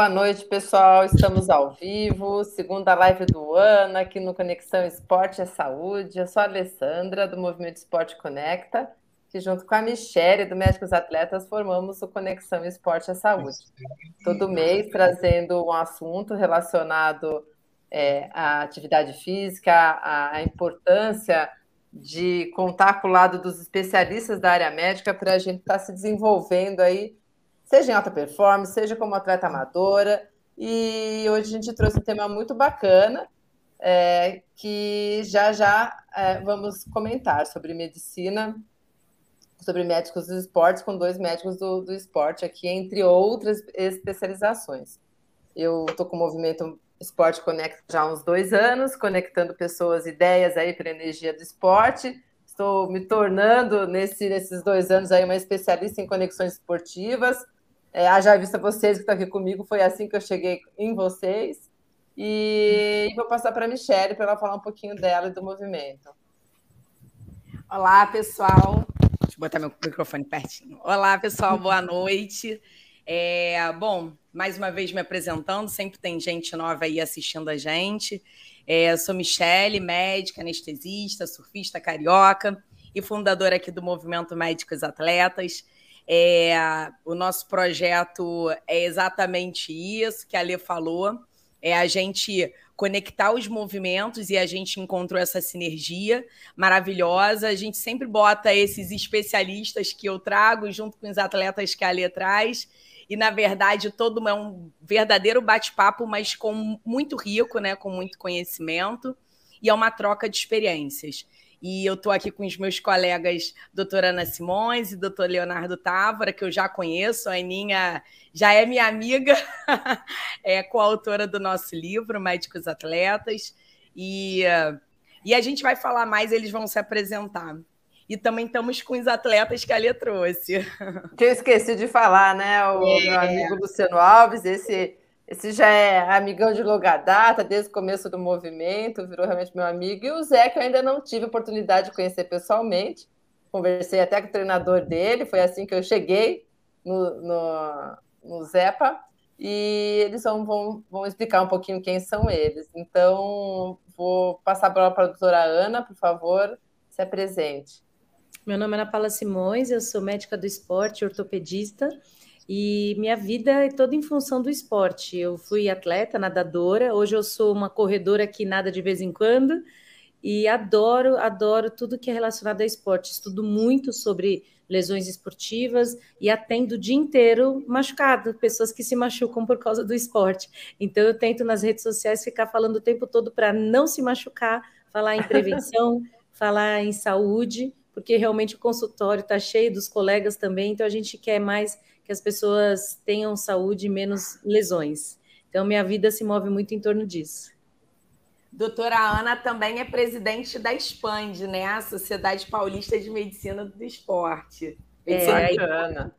Boa noite, pessoal. Estamos ao vivo, segunda live do ano, aqui no Conexão Esporte e Saúde. Eu sou a Alessandra, do Movimento Esporte Conecta, que junto com a Michelle, do Médicos Atletas, formamos o Conexão Esporte e Saúde. Todo mês trazendo um assunto relacionado é, à atividade física, à, à importância de contar com o lado dos especialistas da área médica para a gente estar tá se desenvolvendo aí seja em alta performance, seja como atleta amadora. E hoje a gente trouxe um tema muito bacana, é, que já já é, vamos comentar sobre medicina, sobre médicos dos esportes, com dois médicos do, do esporte aqui, entre outras especializações. Eu estou com o movimento Esporte Conecta já há uns dois anos, conectando pessoas, ideias aí para a energia do esporte. Estou me tornando, nesse, nesses dois anos, aí, uma especialista em conexões esportivas, é, haja vista vocês que estão aqui comigo, foi assim que eu cheguei em vocês. E, e vou passar para a Michelle para ela falar um pouquinho dela e do movimento. Olá, pessoal. Deixa eu botar meu microfone pertinho. Olá, pessoal, boa noite. É, bom, mais uma vez me apresentando, sempre tem gente nova aí assistindo a gente. É, sou Michele, médica, anestesista, surfista carioca e fundadora aqui do Movimento Médicos Atletas. É, o nosso projeto é exatamente isso que a Lê falou: é a gente conectar os movimentos e a gente encontrou essa sinergia maravilhosa. A gente sempre bota esses especialistas que eu trago junto com os atletas que a Lê traz. E, na verdade, todo é um verdadeiro bate-papo, mas com muito rico, né? com muito conhecimento, e é uma troca de experiências. E eu estou aqui com os meus colegas doutora Ana Simões e doutor Leonardo Távora, que eu já conheço. A Aninha já é minha amiga, é coautora do nosso livro, Médicos Atletas. E, e a gente vai falar mais, eles vão se apresentar. E também estamos com os atletas que a Lê trouxe. Que eu esqueci de falar, né? O é. meu amigo Luciano Alves, esse esse já é amigão de longa data, desde o começo do movimento, virou realmente meu amigo. E o Zé, que eu ainda não tive oportunidade de conhecer pessoalmente. Conversei até com o treinador dele, foi assim que eu cheguei no, no, no Zepa. E eles vão, vão, vão explicar um pouquinho quem são eles. Então, vou passar a palavra para a doutora Ana, por favor, se apresente. Meu nome é Ana Paula Simões, eu sou médica do esporte, ortopedista. E minha vida é toda em função do esporte. Eu fui atleta, nadadora, hoje eu sou uma corredora que nada de vez em quando e adoro, adoro tudo que é relacionado a esporte. Estudo muito sobre lesões esportivas e atendo o dia inteiro machucado, pessoas que se machucam por causa do esporte. Então eu tento nas redes sociais ficar falando o tempo todo para não se machucar, falar em prevenção, falar em saúde, porque realmente o consultório está cheio dos colegas também, então a gente quer mais que as pessoas tenham saúde e menos lesões. Então, minha vida se move muito em torno disso. Doutora Ana também é presidente da SPAND, né? A Sociedade Paulista de Medicina do Esporte. É, a,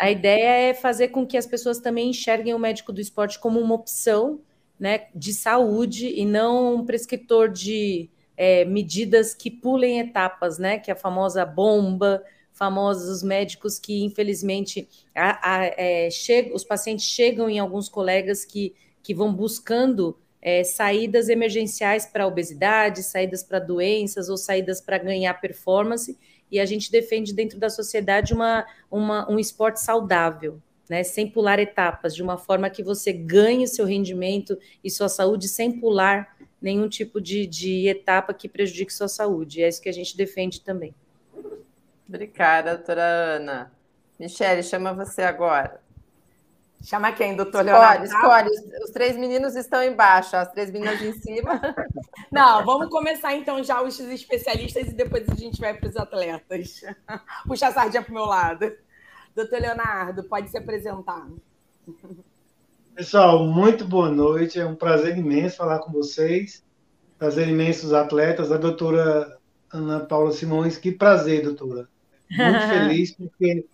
a ideia é fazer com que as pessoas também enxerguem o médico do esporte como uma opção né, de saúde e não um prescritor de é, medidas que pulem etapas, né? Que é a famosa bomba, famosos médicos que, infelizmente, a, a, é, os pacientes chegam em alguns colegas que, que vão buscando é, saídas emergenciais para obesidade, saídas para doenças ou saídas para ganhar performance, e a gente defende dentro da sociedade uma, uma, um esporte saudável, né, sem pular etapas, de uma forma que você ganhe seu rendimento e sua saúde sem pular nenhum tipo de, de etapa que prejudique sua saúde. É isso que a gente defende também. Obrigada, doutora Ana. Michele, chama você agora. Chama quem, doutor Leonardo? Escolhe, escolhe. Os três meninos estão embaixo, as três meninas em cima. Não, vamos começar então já os especialistas e depois a gente vai para os atletas. Puxa a sardinha para o meu lado. Doutor Leonardo, pode se apresentar. Pessoal, muito boa noite. É um prazer imenso falar com vocês. Prazer imenso os atletas. A doutora Ana Paula Simões, que prazer, doutora. Muito feliz porque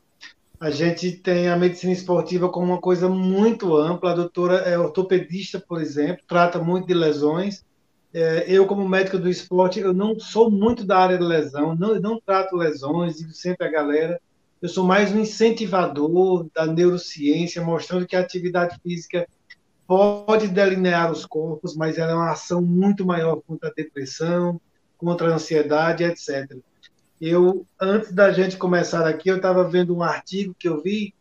a gente tem a medicina esportiva como uma coisa muito ampla. A doutora é ortopedista, por exemplo, trata muito de lesões. É, eu, como médico do esporte, eu não sou muito da área de lesão, não, não trato lesões, digo sempre a galera. Eu sou mais um incentivador da neurociência, mostrando que a atividade física pode delinear os corpos, mas ela é uma ação muito maior contra a depressão, contra a ansiedade, etc. Eu, antes da gente começar aqui, eu estava vendo um artigo que eu vi,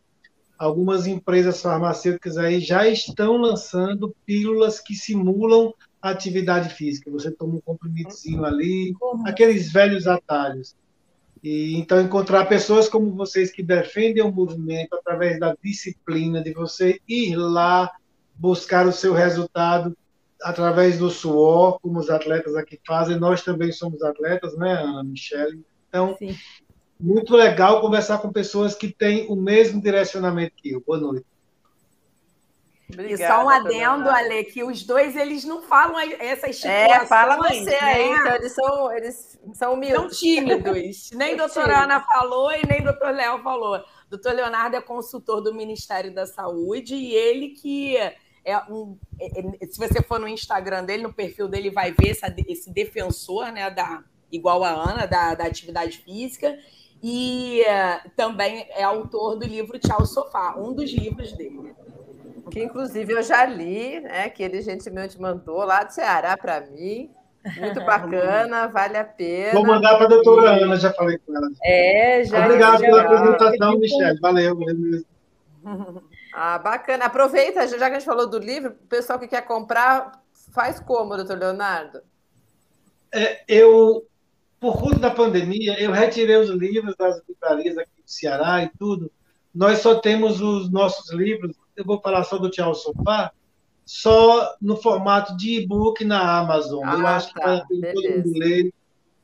algumas empresas farmacêuticas aí já estão lançando pílulas que simulam atividade física. Você toma um comprimidozinho ali, aqueles velhos atalhos. E então encontrar pessoas como vocês que defendem o movimento através da disciplina de você ir lá buscar o seu resultado através do suor, como os atletas aqui fazem. Nós também somos atletas, né, Ana Michele? Então, Sim. muito legal conversar com pessoas que têm o mesmo direcionamento que eu. Boa noite. Obrigada, e só um adendo, Ale, que os dois eles não falam essas situações. É, fala você né? aí, então eles são, eles são humildes. São tímidos. nem a doutora Ana falou e nem doutor Léo falou. Doutor Leonardo é consultor do Ministério da Saúde e ele que é um. É, é, se você for no Instagram dele, no perfil dele, vai ver essa, esse defensor né, da, igual a Ana, da, da atividade física, e uh, também é autor do livro Tchau Sofá, um dos livros dele. Que inclusive eu já li, né? Que ele gentilmente mandou lá do Ceará para mim. Muito bacana, vale a pena. Vou mandar para a doutora e... Ana, já falei com ela. É, já. Obrigado já, pela apresentação, Michelle. Valeu, valeu Ah, bacana. Aproveita, já que a gente falou do livro, o pessoal que quer comprar, faz como, doutor Leonardo? É, eu por conta da pandemia, eu retirei os livros das livrarias aqui do Ceará e tudo. Nós só temos os nossos livros, eu vou falar só do Tchau Sofá, só no formato de e-book na Amazon. Ah, eu acho tá, que todo mundo ler.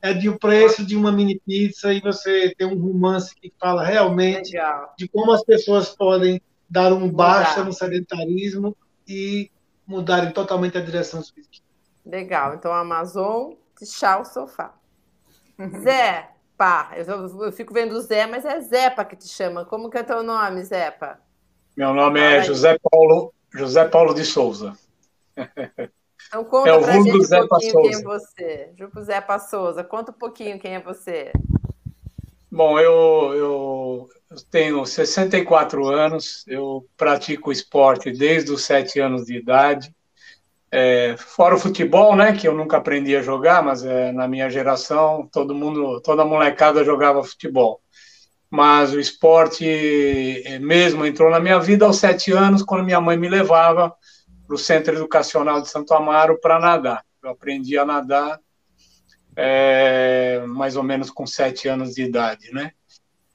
É de o preço de uma mini pizza e você tem um romance que fala realmente Legal. de como as pessoas podem dar um basta no sedentarismo e mudarem totalmente a direção física. Legal. Então, Amazon, tchau sofá. Zé, pá. Eu, eu, fico vendo o Zé, mas é Zepa que te chama. Como que é teu nome, Zepa? Meu nome é José Paulo, José Paulo de Souza. Então conta é o pra gente um pouquinho quem é você. Grupo Souza. Conta um pouquinho quem é você. Bom, eu, eu tenho 64 anos, eu pratico esporte desde os 7 anos de idade. É, fora o futebol, né, que eu nunca aprendi a jogar, mas é, na minha geração todo mundo, toda molecada jogava futebol. Mas o esporte é, mesmo entrou na minha vida aos sete anos, quando minha mãe me levava para o Centro Educacional de Santo Amaro para nadar. Eu aprendi a nadar é, mais ou menos com sete anos de idade, né?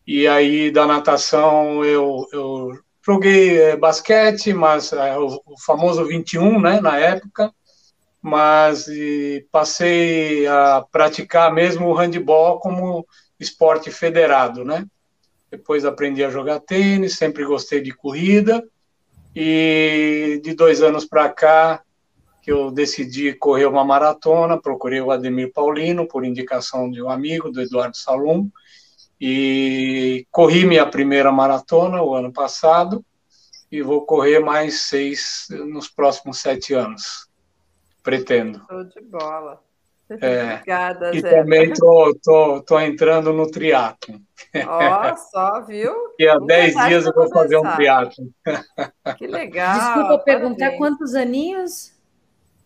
E aí da natação eu, eu Joguei é, basquete, mas o, o, famoso 21, né, na época, mas passei a praticar mesmo o handball como esporte federado, né? Depois aprendi a jogar tênis, sempre gostei de corrida, e de dois anos para cá, que eu decidi correr uma maratona, procurei o Ademir Paulino, por indicação de um amigo, do Eduardo Salum, e corri minha primeira maratona o ano passado e vou correr mais seis nos próximos sete anos. Pretendo. Show de bola. É, Obrigada, e Zé. também tô, tô, tô entrando no triatlo. Ó, só, viu? E há dez dias eu vou fazer um triatlo. Que legal. Desculpa perguntar parabéns. quantos aninhos?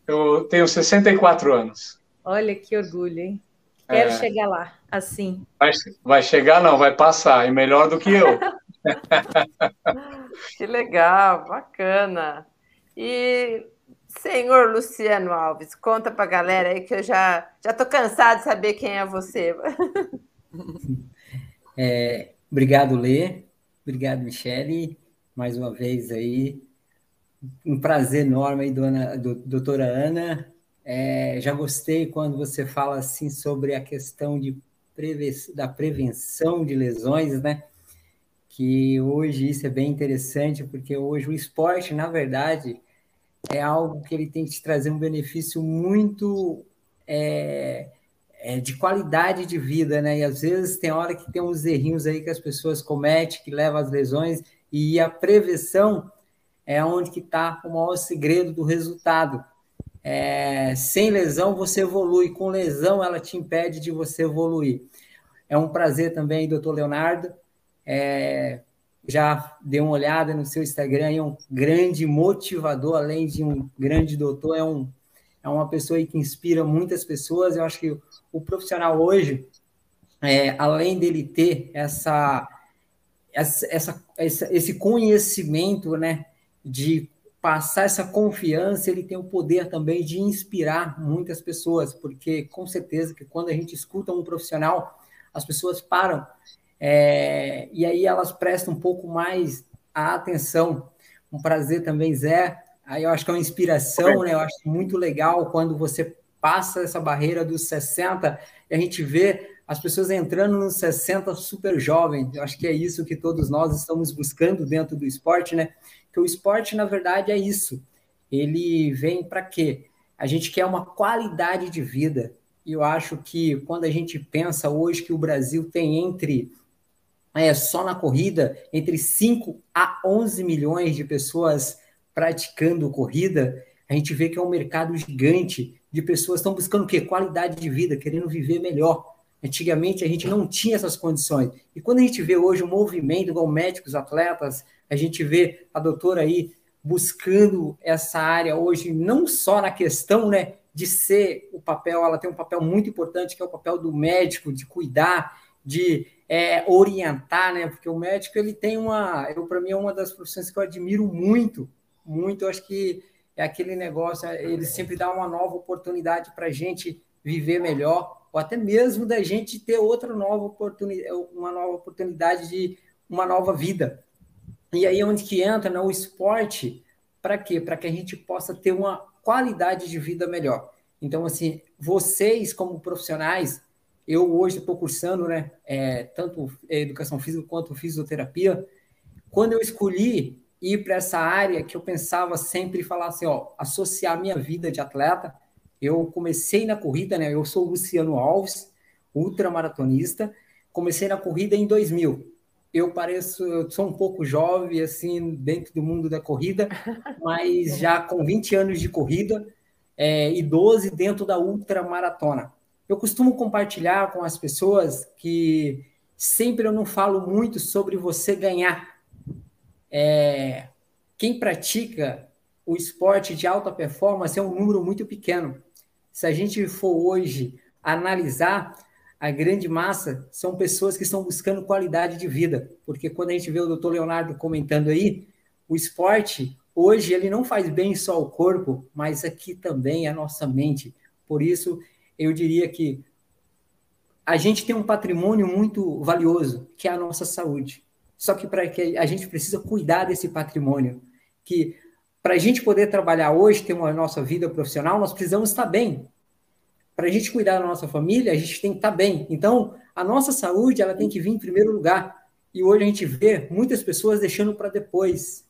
Eu tenho 64 anos. Olha que orgulho, hein? Quero é. chegar lá, assim. Vai, vai chegar, não, vai passar, e melhor do que eu. que legal, bacana. E senhor Luciano Alves, conta para a galera aí que eu já já tô cansado de saber quem é você. É, obrigado, Lê. Obrigado, Michele. Mais uma vez aí. Um prazer enorme aí, dona, do, doutora Ana, É, já gostei quando você fala assim sobre a questão de da prevenção de lesões, né? Que hoje isso é bem interessante, porque hoje o esporte, na verdade, é algo que ele tem que te trazer um benefício muito é, é, de qualidade de vida, né? E às vezes tem hora que tem uns errinhos aí que as pessoas cometem, que levam às lesões, e a prevenção é onde que está o maior segredo do resultado. É, sem lesão você evolui, com lesão ela te impede de você evoluir. É um prazer também, doutor Leonardo. É, já dei uma olhada no seu Instagram, é um grande motivador, além de um grande doutor, é, um, é uma pessoa que inspira muitas pessoas. Eu acho que o profissional hoje, é, além dele ter essa, essa, essa, esse conhecimento, né, de passar essa confiança, ele tem o poder também de inspirar muitas pessoas, porque com certeza que quando a gente escuta um profissional, as pessoas param é, e aí elas prestam um pouco mais a atenção. Um prazer também, Zé. Aí eu acho que é uma inspiração, né? Eu acho muito legal quando você passa essa barreira dos 60 e a gente vê as pessoas entrando nos 60 super jovens. Eu acho que é isso que todos nós estamos buscando dentro do esporte, né? Que o esporte, na verdade, é isso. Ele vem para quê? A gente quer uma qualidade de vida. E eu acho que quando a gente pensa hoje que o Brasil tem entre é, só na corrida, entre 5 a 11 milhões de pessoas praticando corrida, a gente vê que é um mercado gigante de pessoas que estão buscando o quê? Qualidade de vida, querendo viver melhor. Antigamente a gente não tinha essas condições. E quando a gente vê hoje um movimento igual médicos, atletas, a gente vê a doutora aí buscando essa área hoje, não só na questão né, de ser o papel, ela tem um papel muito importante, que é o papel do médico, de cuidar, de é, orientar, né? Porque o médico ele tem uma, eu para mim é uma das profissões que eu admiro muito, muito. Eu acho que é aquele negócio, ele sempre dá uma nova oportunidade para a gente viver melhor, ou até mesmo da gente ter outra nova oportunidade, uma nova oportunidade de uma nova vida. E aí é onde que entra né, o esporte, para quê? Para que a gente possa ter uma qualidade de vida melhor. Então, assim, vocês como profissionais, eu hoje estou cursando, né, é, tanto educação física quanto fisioterapia. Quando eu escolhi ir para essa área que eu pensava sempre falar assim, ó, associar minha vida de atleta, eu comecei na corrida, né? Eu sou o Luciano Alves, ultramaratonista. Comecei na corrida em 2000 eu pareço, eu sou um pouco jovem, assim, dentro do mundo da corrida, mas já com 20 anos de corrida é, e 12 dentro da ultramaratona. Eu costumo compartilhar com as pessoas que sempre eu não falo muito sobre você ganhar. É, quem pratica o esporte de alta performance é um número muito pequeno. Se a gente for hoje analisar, a grande massa são pessoas que estão buscando qualidade de vida, porque quando a gente vê o doutor Leonardo comentando aí, o esporte hoje ele não faz bem só ao corpo, mas aqui também a nossa mente. Por isso, eu diria que a gente tem um patrimônio muito valioso, que é a nossa saúde. Só que para que a gente precisa cuidar desse patrimônio, que para a gente poder trabalhar hoje, ter uma nossa vida profissional, nós precisamos estar bem para a gente cuidar da nossa família, a gente tem que estar bem. Então, a nossa saúde ela tem que vir em primeiro lugar. E hoje a gente vê muitas pessoas deixando para depois.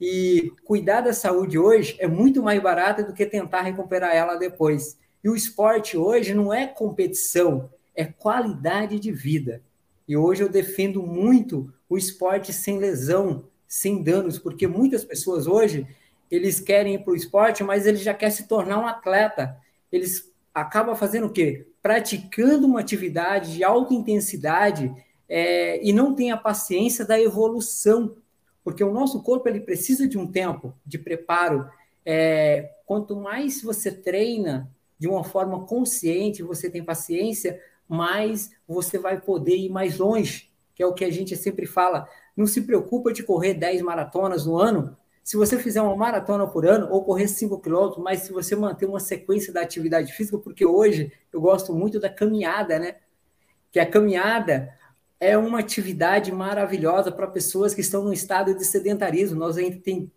E cuidar da saúde hoje é muito mais barato do que tentar recuperar ela depois. E o esporte hoje não é competição, é qualidade de vida. E hoje eu defendo muito o esporte sem lesão, sem danos, porque muitas pessoas hoje eles querem ir para o esporte, mas eles já querem se tornar um atleta. Eles acaba fazendo o quê? Praticando uma atividade de alta intensidade é, e não tem a paciência da evolução, porque o nosso corpo ele precisa de um tempo de preparo. É, quanto mais você treina de uma forma consciente, você tem paciência, mais você vai poder ir mais longe, que é o que a gente sempre fala. Não se preocupa de correr 10 maratonas no ano, se você fizer uma maratona por ano ou correr 5 quilômetros, mas se você manter uma sequência da atividade física, porque hoje eu gosto muito da caminhada, né? Que a caminhada é uma atividade maravilhosa para pessoas que estão no estado de sedentarismo. Nós ainda tem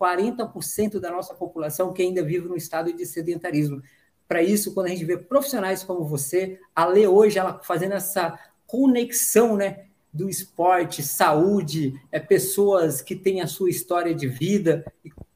40% da nossa população que ainda vive no estado de sedentarismo. para isso quando a gente vê profissionais como você, a Lê hoje, ela fazendo essa conexão, né? Do esporte, saúde, é, pessoas que têm a sua história de vida.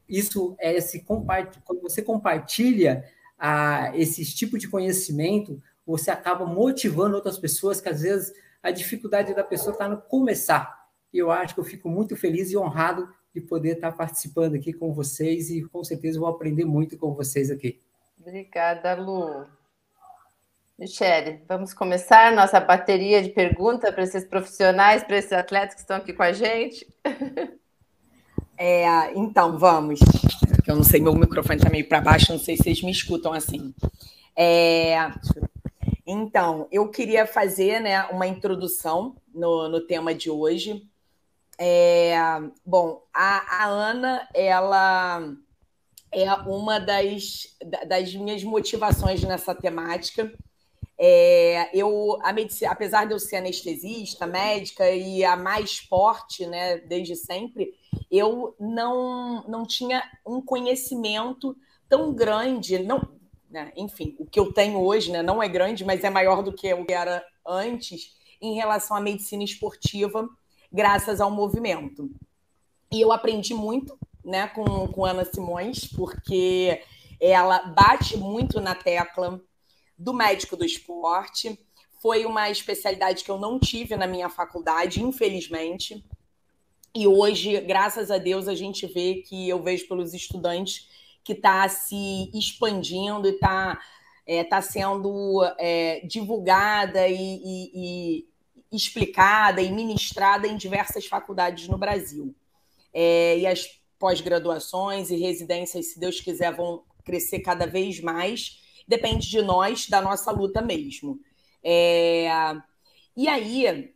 Isso é esse quando você compartilha a, esse tipo de conhecimento, você acaba motivando outras pessoas que às vezes a dificuldade da pessoa está no começar. E eu acho que eu fico muito feliz e honrado de poder estar participando aqui com vocês e com certeza vou aprender muito com vocês aqui. Obrigada, Lu. Michele, vamos começar nossa bateria de perguntas para esses profissionais, para esses atletas que estão aqui com a gente. É, então, vamos. Eu não sei, meu microfone está meio para baixo, não sei se vocês me escutam assim. É, então, eu queria fazer né, uma introdução no, no tema de hoje. É, bom, a, a, Ana, ela é uma das, das minhas motivações nessa temática. É, eu, medicina, apesar de eu ser anestesista, médica e a mais esporte, né, desde sempre, eu não, não tinha um conhecimento tão grande, não, né, enfim, o que eu tenho hoje, né, não é grande, mas é maior do que eu era antes em relação à medicina esportiva graças ao movimento. E eu aprendi muito né, com, com Ana Simões, porque ela bate muito na tecla do médico do esporte. Foi uma especialidade que eu não tive na minha faculdade, infelizmente. E hoje, graças a Deus, a gente vê que eu vejo pelos estudantes que está se expandindo e está é, tá sendo é, divulgada e, e, e, explicada e ministrada em diversas faculdades no Brasil. É, e as pós-graduações e residências, se Deus quiser, vão crescer cada vez mais. Depende de nós, da nossa luta mesmo. É, e aí,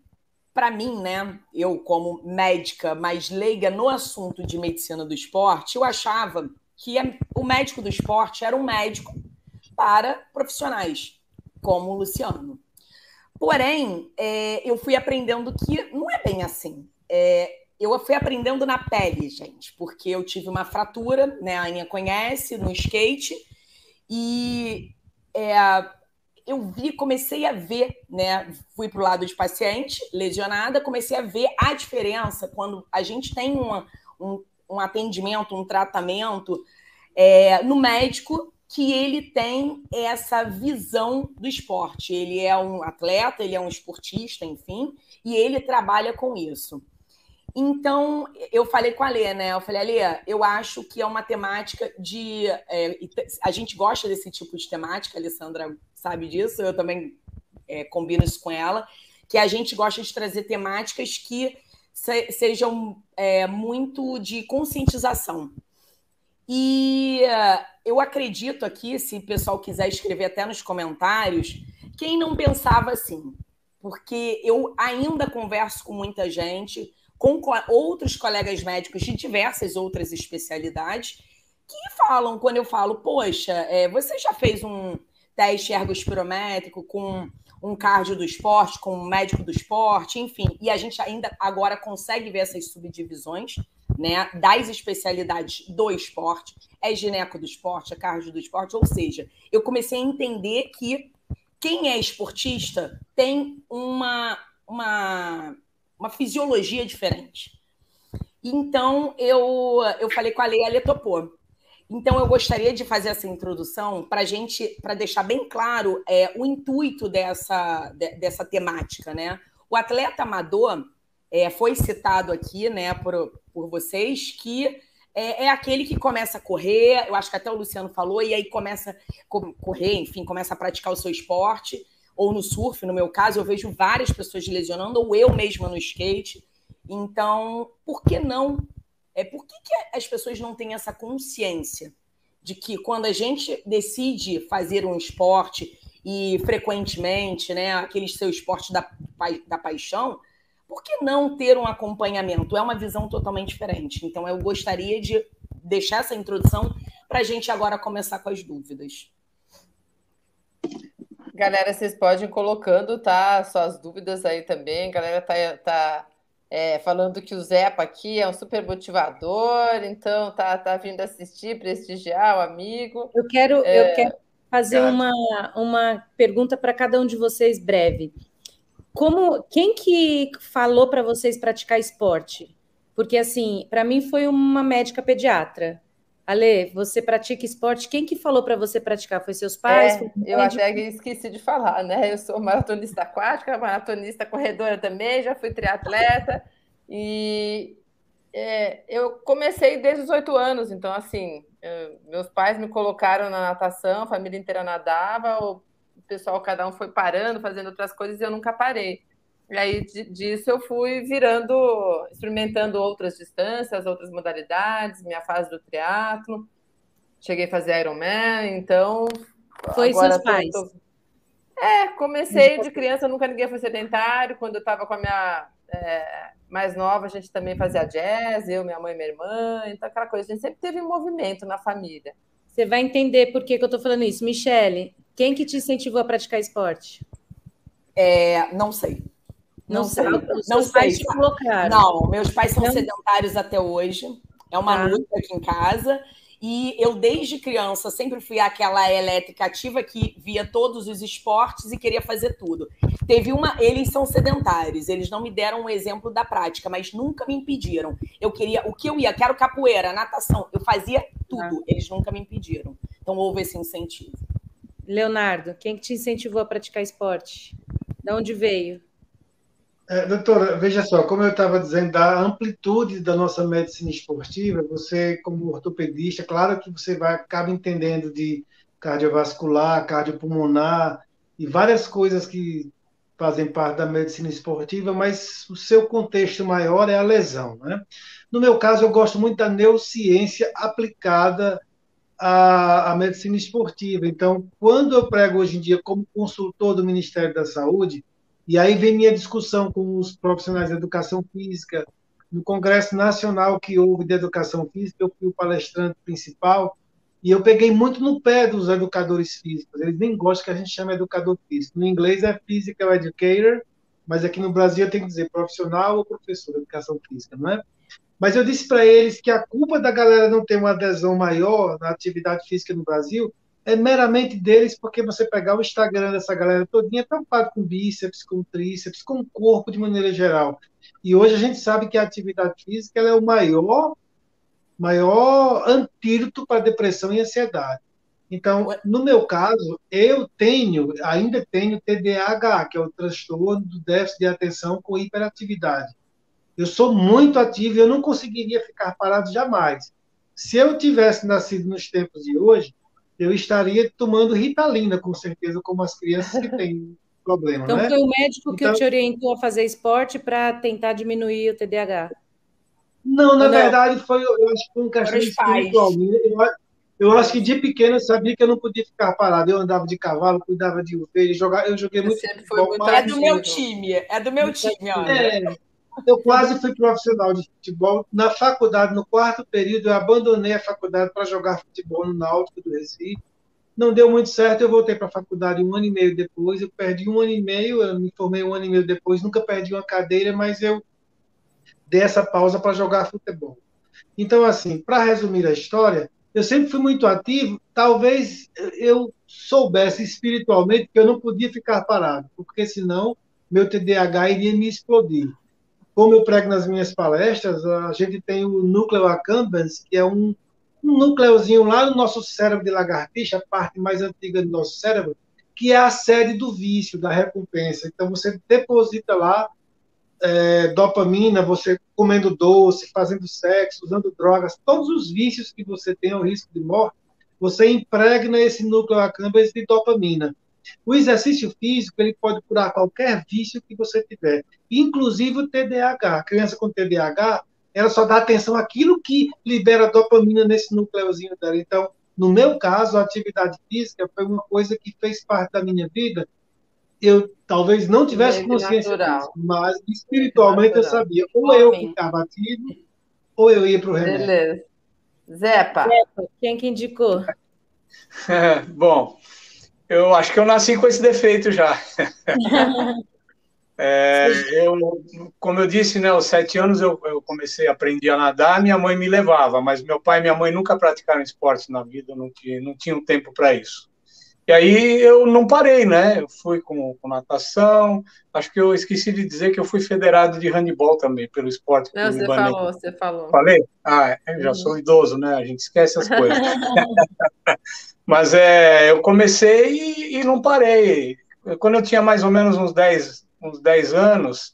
para mim, né, eu como médica mais leiga no assunto de medicina do esporte, eu achava que o médico do esporte era um médico para profissionais, como o Luciano. Porém, é, eu fui aprendendo que não é bem assim. É, eu fui aprendendo na pele, gente, porque eu tive uma fratura, né? A Aninha conhece, no skate, e é, eu vi, comecei a ver, né? Fui para o lado de paciente, lesionada, comecei a ver a diferença quando a gente tem uma, um, um atendimento, um tratamento é, no médico que ele tem essa visão do esporte. Ele é um atleta, ele é um esportista, enfim, e ele trabalha com isso. Então, eu falei com a Lê, né? Eu falei, Lê, eu acho que é uma temática de. É, a gente gosta desse tipo de temática, a Alessandra sabe disso, eu também é, combino isso com ela, que a gente gosta de trazer temáticas que se, sejam é, muito de conscientização. E uh, eu acredito aqui, se o pessoal quiser escrever até nos comentários, quem não pensava assim? Porque eu ainda converso com muita gente, com co outros colegas médicos de diversas outras especialidades, que falam, quando eu falo, poxa, é, você já fez um teste ergospirométrico com um cardio do esporte, com um médico do esporte, enfim, e a gente ainda agora consegue ver essas subdivisões né, das especialidades do esporte, é gineco do esporte, é cardio do esporte, ou seja, eu comecei a entender que quem é esportista tem uma, uma, uma fisiologia diferente. Então, eu, eu falei com a Lei, a Lei topou. Então, eu gostaria de fazer essa introdução para gente, para deixar bem claro é, o intuito dessa, de, dessa temática, né? O atleta amador, é, foi citado aqui né, por, por vocês, que é, é, aquele que começa a correr, eu acho que até o Luciano falou, e aí começa a correr, enfim, começa a praticar o seu esporte, ou no surf, no meu caso, eu vejo várias pessoas lesionando, ou eu mesma no skate. Então, por que não? É, por que, que as pessoas não têm essa consciência de que quando a gente decide fazer um esporte e frequentemente, né, aquele seu esporte da, da paixão, por que não ter um acompanhamento? É uma visão totalmente diferente. Então, eu gostaria de deixar essa introdução para a gente agora começar com as dúvidas. Galera, vocês podem ir colocando, tá? Suas dúvidas aí também. A galera tá, tá é, falando que o Zepa aqui é um super motivador, então tá, tá vindo assistir, prestigiar o amigo. Eu quero, é... eu quero fazer uma, uma pergunta para cada um de vocês breve. Como quem que falou para vocês praticar esporte? Porque assim, para mim foi uma médica pediatra. Ale, você pratica esporte? Quem que falou para você praticar? Foi seus pais? É, Foi eu até esqueci de falar, né? Eu sou maratonista aquática, maratonista corredora também, já fui triatleta e é, eu comecei desde os oito anos, então assim, eu, meus pais me colocaram na natação, a família inteira nadava, o pessoal cada um foi parando, fazendo outras coisas e eu nunca parei. E aí disso eu fui virando, experimentando outras distâncias, outras modalidades, minha fase do triatlo. Cheguei a fazer Ironman, então. Foi seus pais? Tô... É, comecei de criança, nunca ninguém foi sedentário. Quando eu estava com a minha é, mais nova, a gente também fazia jazz, eu, minha mãe e minha irmã, então aquela coisa, a gente sempre teve movimento na família. Você vai entender por que, que eu estou falando isso. Michele, quem que te incentivou a praticar esporte? É, não sei. Não, sei. Não sei. Te colocaram. Não, meus pais são não. sedentários até hoje. É uma ah. luta aqui em casa. E eu, desde criança, sempre fui aquela elétrica ativa que via todos os esportes e queria fazer tudo. Teve uma. Eles são sedentários, eles não me deram um exemplo da prática, mas nunca me impediram. Eu queria. O que eu ia? Quero capoeira, natação. Eu fazia tudo. Ah. Eles nunca me impediram. Então houve esse incentivo. Leonardo, quem que te incentivou a praticar esporte? De onde veio? É, doutora, veja só, como eu estava dizendo, da amplitude da nossa medicina esportiva, você, como ortopedista, claro que você vai acaba entendendo de cardiovascular, cardiopulmonar e várias coisas que fazem parte da medicina esportiva, mas o seu contexto maior é a lesão. Né? No meu caso, eu gosto muito da neurociência aplicada à, à medicina esportiva. Então, quando eu prego hoje em dia como consultor do Ministério da Saúde, e aí vem minha discussão com os profissionais de educação física. No Congresso Nacional que houve de Educação Física, eu fui o palestrante principal, e eu peguei muito no pé dos educadores físicos. Eles nem gostam que a gente chame educador físico. No inglês é physical educator, mas aqui no Brasil tem que dizer profissional ou professor de educação física, não é? Mas eu disse para eles que a culpa da galera não ter uma adesão maior na atividade física no Brasil é meramente deles, porque você pegar o Instagram dessa galera todinha é preocupado com bíceps, com tríceps, com o corpo de maneira geral. E hoje a gente sabe que a atividade física é o maior, maior antídoto para depressão e ansiedade. Então, no meu caso, eu tenho, ainda tenho TDAH, que é o transtorno do déficit de atenção com hiperatividade. Eu sou muito ativo e eu não conseguiria ficar parado jamais. Se eu tivesse nascido nos tempos de hoje, eu estaria tomando ritalina, com certeza, como as crianças que têm problema. Então, né? foi o médico que então, te orientou a fazer esporte para tentar diminuir o TDAH? Não, na não. verdade, foi, eu acho que foi um questão espiritual. Eu, eu acho que de pequeno eu sabia que eu não podia ficar parado. Eu andava de cavalo, cuidava de ovelha, jogava, eu joguei muito. Futebol, muito é do meu time, é do meu time, olha. É, eu quase fui profissional de futebol. Na faculdade, no quarto período, eu abandonei a faculdade para jogar futebol no Náutico do Recife. Não deu muito certo, eu voltei para a faculdade um ano e meio depois. Eu perdi um ano e meio, eu me formei um ano e meio depois. Nunca perdi uma cadeira, mas eu dei essa pausa para jogar futebol. Então, assim, para resumir a história, eu sempre fui muito ativo. Talvez eu soubesse espiritualmente que eu não podia ficar parado, porque senão meu TDAH iria me explodir como eu prego nas minhas palestras, a gente tem o núcleo accumbens, que é um, um núcleozinho lá no nosso cérebro de lagartixa, a parte mais antiga do nosso cérebro, que é a sede do vício, da recompensa. Então, você deposita lá é, dopamina, você comendo doce, fazendo sexo, usando drogas, todos os vícios que você tem ao risco de morte, você impregna esse núcleo accumbens de dopamina. O exercício físico ele pode curar qualquer vício que você tiver, inclusive o TDAH. A criança com TDAH, ela só dá atenção àquilo que libera dopamina nesse núcleozinho dela. Então, no meu caso, a atividade física foi uma coisa que fez parte da minha vida. Eu talvez não tivesse consciência disso, mas espiritualmente eu sabia. Ou eu ficava ativo, ou eu ia para o remédio. Beleza. Zepa. Zepa, quem que indicou? bom, eu acho que eu nasci com esse defeito já. é, eu, como eu disse, né, aos sete anos eu, eu, comecei a aprender a nadar, minha mãe me levava, mas meu pai e minha mãe nunca praticaram esporte na vida, não, tinha, não tinham tempo para isso. E aí eu não parei, né? Eu fui com, com, natação, acho que eu esqueci de dizer que eu fui federado de handball também, pelo esporte. Não, você falou, você falou. Falei? Ah, eu já uhum. sou idoso, né? A gente esquece as coisas. Mas é, eu comecei e, e, não parei. Quando eu tinha mais ou menos uns 10, uns 10 anos,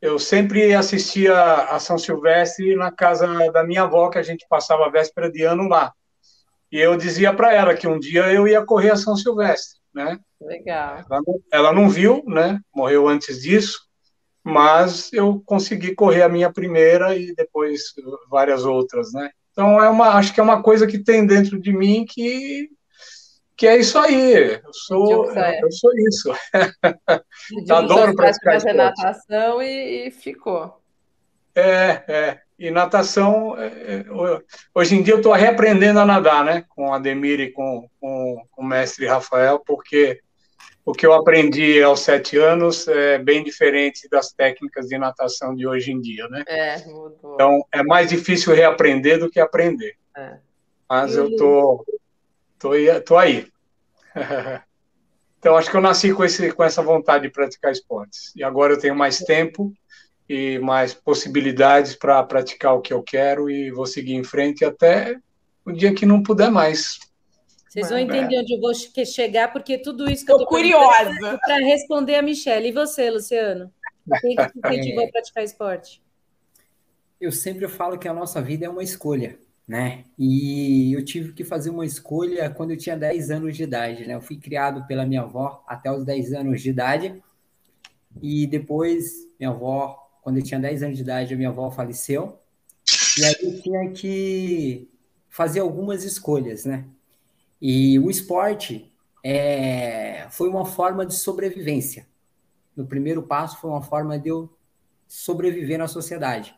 eu sempre assistia a São Silvestre na casa da minha avó, que a gente passava a véspera de ano lá. E eu dizia para ela que um dia eu ia correr a São Silvestre, né? Legal. Ela não, ela não viu, né? Morreu antes disso, mas eu consegui correr a minha primeira e depois várias outras, né? Então é uma, acho que é uma coisa que tem dentro de mim que que é isso aí. Eu sou, eu sou isso. Adoro praticar fazer natação e, e, ficou. É, é. E natação, é, é hoje em dia eu estou reaprendendo a nadar, né? Com a Ademir e com, com, com, o mestre Rafael, porque o que eu aprendi aos sete anos é bem diferente das técnicas de natação de hoje em dia, né? É, mudou. Então é mais difícil reaprender do que aprender. É. Mas eu tô, tô, tô aí. então acho que eu nasci com, esse, com essa vontade de praticar esportes. E agora eu tenho mais tempo e mais possibilidades para praticar o que eu quero e vou seguir em frente até o dia que não puder mais. Vocês vão entender onde eu vou chegar, porque tudo isso que eu estou curiosa para responder a Michelle. E você, Luciano? O que te incentivou a praticar esporte? Eu sempre falo que a nossa vida é uma escolha, né? E eu tive que fazer uma escolha quando eu tinha 10 anos de idade, né? Eu fui criado pela minha avó até os 10 anos de idade. E depois, minha avó quando eu tinha 10 anos de idade, a minha avó faleceu. E aí eu tinha que fazer algumas escolhas, né? E o esporte é, foi uma forma de sobrevivência. No primeiro passo, foi uma forma de eu sobreviver na sociedade.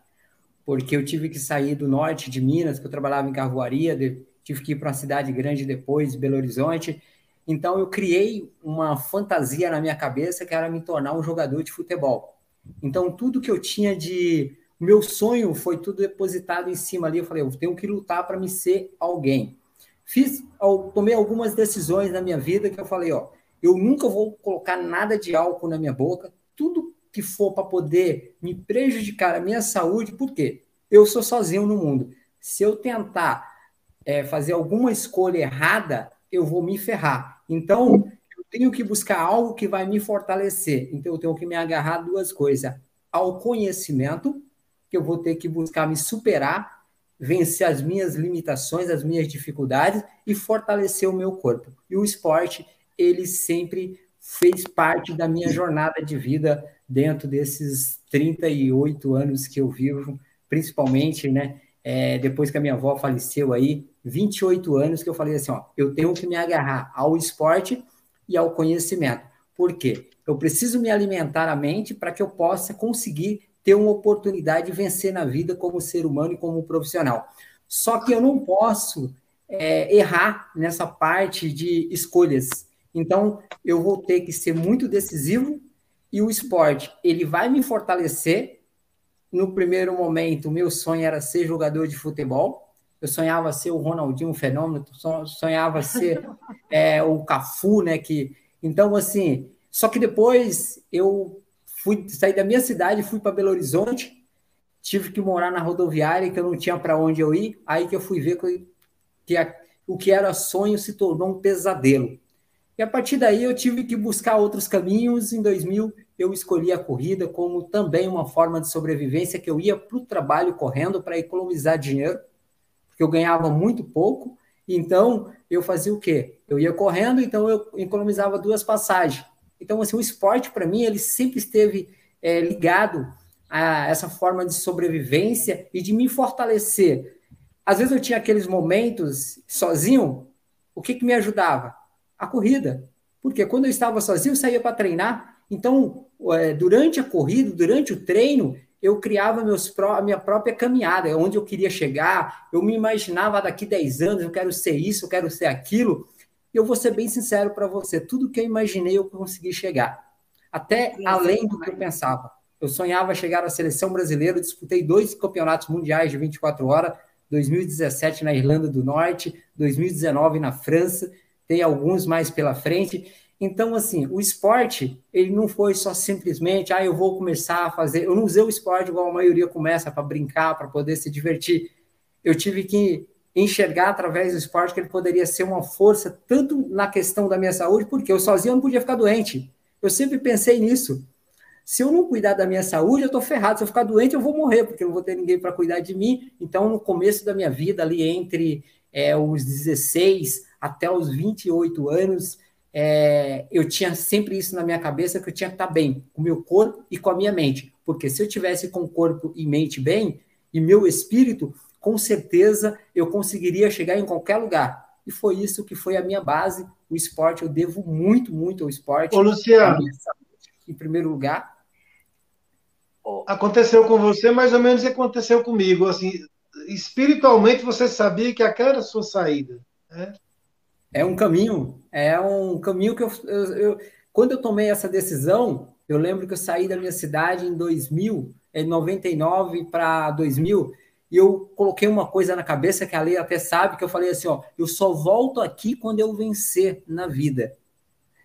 Porque eu tive que sair do norte de Minas, que eu trabalhava em carvoaria, de, tive que ir para uma cidade grande depois, Belo Horizonte. Então, eu criei uma fantasia na minha cabeça que era me tornar um jogador de futebol. Então, tudo que eu tinha de. Meu sonho foi tudo depositado em cima ali. Eu falei, eu tenho que lutar para me ser alguém. Fiz, tomei algumas decisões na minha vida que eu falei, ó, eu nunca vou colocar nada de álcool na minha boca. Tudo que for para poder me prejudicar a minha saúde, por quê? Eu sou sozinho no mundo. Se eu tentar é, fazer alguma escolha errada, eu vou me ferrar. Então, tenho que buscar algo que vai me fortalecer. Então, eu tenho que me agarrar a duas coisas: ao conhecimento, que eu vou ter que buscar me superar, vencer as minhas limitações, as minhas dificuldades e fortalecer o meu corpo. E o esporte, ele sempre fez parte da minha jornada de vida dentro desses 38 anos que eu vivo, principalmente, né? É, depois que a minha avó faleceu aí, 28 anos que eu falei assim, ó, eu tenho que me agarrar ao esporte e ao conhecimento. Por quê? Eu preciso me alimentar a mente para que eu possa conseguir ter uma oportunidade de vencer na vida como ser humano e como profissional. Só que eu não posso é, errar nessa parte de escolhas. Então, eu vou ter que ser muito decisivo e o esporte, ele vai me fortalecer. No primeiro momento, o meu sonho era ser jogador de futebol, eu sonhava ser o Ronaldinho um fenômeno, sonhava ser é, o Cafu, né? Que, então, assim, só que depois eu fui sair da minha cidade, fui para Belo Horizonte, tive que morar na rodoviária, que eu não tinha para onde eu ir, aí que eu fui ver que, que a, o que era sonho se tornou um pesadelo. E a partir daí eu tive que buscar outros caminhos. Em 2000 eu escolhi a corrida como também uma forma de sobrevivência, que eu ia para o trabalho correndo para economizar dinheiro porque eu ganhava muito pouco, então eu fazia o quê? Eu ia correndo, então eu economizava duas passagens. Então, assim, o esporte, para mim, ele sempre esteve é, ligado a essa forma de sobrevivência e de me fortalecer. Às vezes eu tinha aqueles momentos sozinho, o que, que me ajudava? A corrida. Porque quando eu estava sozinho, eu saía para treinar. Então, é, durante a corrida, durante o treino, eu criava meus a minha própria caminhada, é onde eu queria chegar, eu me imaginava daqui 10 anos, eu quero ser isso, eu quero ser aquilo. E eu vou ser bem sincero para você, tudo que eu imaginei eu consegui chegar, até além do que eu pensava. Eu sonhava chegar à seleção brasileira, disputei dois campeonatos mundiais de 24 horas, 2017 na Irlanda do Norte, 2019 na França. Tem alguns mais pela frente. Então, assim, o esporte, ele não foi só simplesmente, ah, eu vou começar a fazer. Eu não usei o esporte igual a maioria começa para brincar, para poder se divertir. Eu tive que enxergar através do esporte que ele poderia ser uma força, tanto na questão da minha saúde, porque eu sozinho não podia ficar doente. Eu sempre pensei nisso. Se eu não cuidar da minha saúde, eu estou ferrado. Se eu ficar doente, eu vou morrer, porque eu não vou ter ninguém para cuidar de mim. Então, no começo da minha vida, ali entre é, os 16 até os 28 anos, é, eu tinha sempre isso na minha cabeça, que eu tinha que estar bem com o meu corpo e com a minha mente. Porque se eu tivesse com o corpo e mente bem, e meu espírito, com certeza eu conseguiria chegar em qualquer lugar. E foi isso que foi a minha base. O esporte, eu devo muito, muito ao esporte. Ô, Luciano. Em primeiro lugar. Aconteceu com você mais ou menos o que aconteceu comigo. Assim, espiritualmente você sabia que aquela era a sua saída. Né? É um caminho, é um caminho que eu, eu, eu, quando eu tomei essa decisão, eu lembro que eu saí da minha cidade em 2000, em 99 para 2000, e eu coloquei uma coisa na cabeça que a lei até sabe, que eu falei assim, ó, eu só volto aqui quando eu vencer na vida.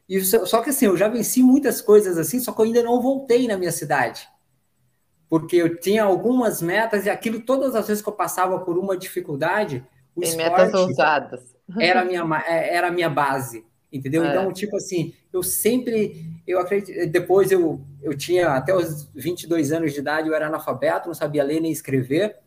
E só que assim, eu já venci muitas coisas assim, só que eu ainda não voltei na minha cidade. Porque eu tinha algumas metas e aquilo, todas as vezes que eu passava por uma dificuldade, Tem metas ousadas era a minha, é, era a minha base, entendeu? É. Então, tipo assim, eu sempre, eu acredito, depois eu, eu tinha até os 22 anos de idade, eu era analfabeto, não sabia ler nem escrever,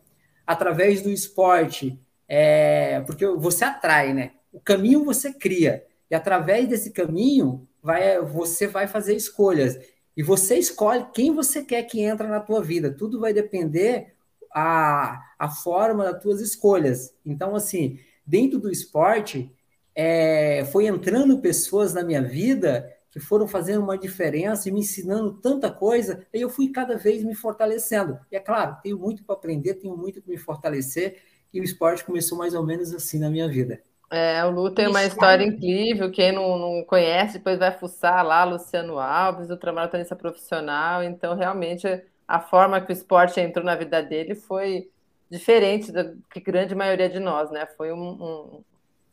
através do esporte, é, porque você atrai, né? O caminho você cria, e através desse caminho, vai, você vai fazer escolhas, e você escolhe quem você quer que entra na tua vida, tudo vai depender a, a forma das tuas escolhas. Então, assim, dentro do esporte, é, foi entrando pessoas na minha vida que foram fazendo uma diferença e me ensinando tanta coisa, e eu fui cada vez me fortalecendo. E é claro, tenho muito para aprender, tenho muito para me fortalecer, e o esporte começou mais ou menos assim na minha vida. É, o Lu tem uma história incrível, quem não, não conhece, depois vai fuçar lá, Luciano Alves, ultramaratonista profissional, então realmente a forma que o esporte entrou na vida dele foi diferente da que grande maioria de nós, né? Foi um, um,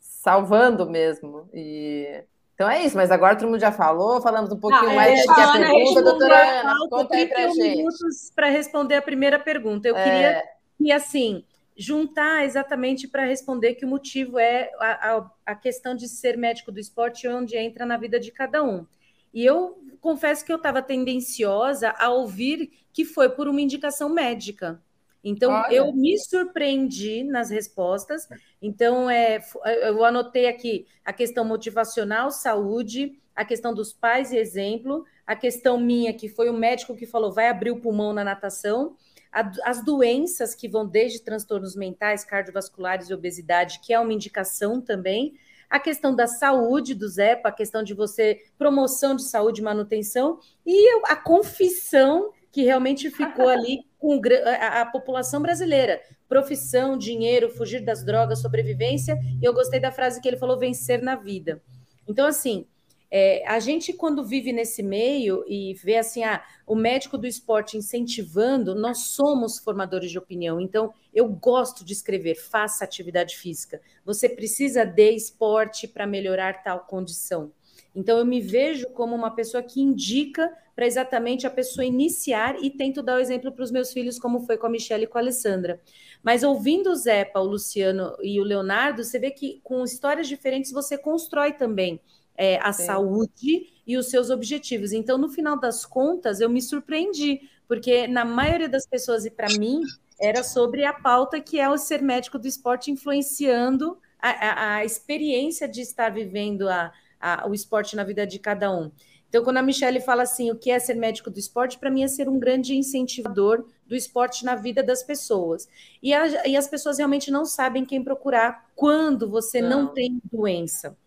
salvando mesmo. E então é isso, mas agora todo mundo já falou, falamos um pouquinho Não, mais do que a pergunta, doutora Ana, conta aí pra gente. minutos para responder a primeira pergunta. Eu é... queria que, assim, juntar exatamente para responder que o motivo é a, a, a, questão de ser médico do esporte, onde entra na vida de cada um. E eu confesso que eu estava tendenciosa a ouvir que foi por uma indicação médica. Então, Olha. eu me surpreendi nas respostas. Então, é, eu anotei aqui a questão motivacional, saúde, a questão dos pais e exemplo, a questão minha, que foi o médico que falou vai abrir o pulmão na natação, a, as doenças que vão desde transtornos mentais, cardiovasculares e obesidade, que é uma indicação também, a questão da saúde do Zepa, a questão de você, promoção de saúde e manutenção, e a confissão que realmente ficou ali com a, a, população brasileira. Profissão, dinheiro, fugir das drogas, sobrevivência. E eu gostei da frase que ele falou: vencer na vida. Então, assim, é, a gente, quando vive nesse meio e vê assim, ah, o médico do esporte incentivando, nós somos formadores de opinião. Então, eu gosto de escrever, faça atividade física. Você precisa de esporte para melhorar tal condição. Então, eu me vejo como uma pessoa que indica para exatamente a pessoa iniciar e tento dar o exemplo para os meus filhos, como foi com a Michelle e com a Alessandra. Mas ouvindo o Zepa, o Luciano e o Leonardo, você vê que com histórias diferentes você constrói também é, a Sim. saúde e os seus objetivos. Então, no final das contas, eu me surpreendi, porque na maioria das pessoas, e para mim, era sobre a pauta que é o ser médico do esporte influenciando a, a, a experiência de estar vivendo a, a, o esporte na vida de cada um. Então, quando a Michelle fala assim, o que é ser médico do esporte, para mim é ser um grande incentivador do esporte na vida das pessoas. E, a, e as pessoas realmente não sabem quem procurar quando você não, não tem doença.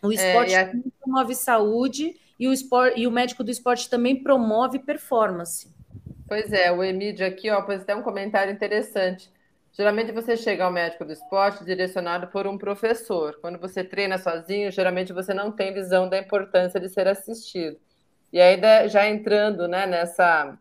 O é, esporte é, a... promove saúde e o, esporte, e o médico do esporte também promove performance. Pois é, o Emílio aqui, ó, pôs até um comentário interessante. Geralmente você chega ao médico do esporte direcionado por um professor. Quando você treina sozinho, geralmente você não tem visão da importância de ser assistido. E aí, já entrando né, nessa,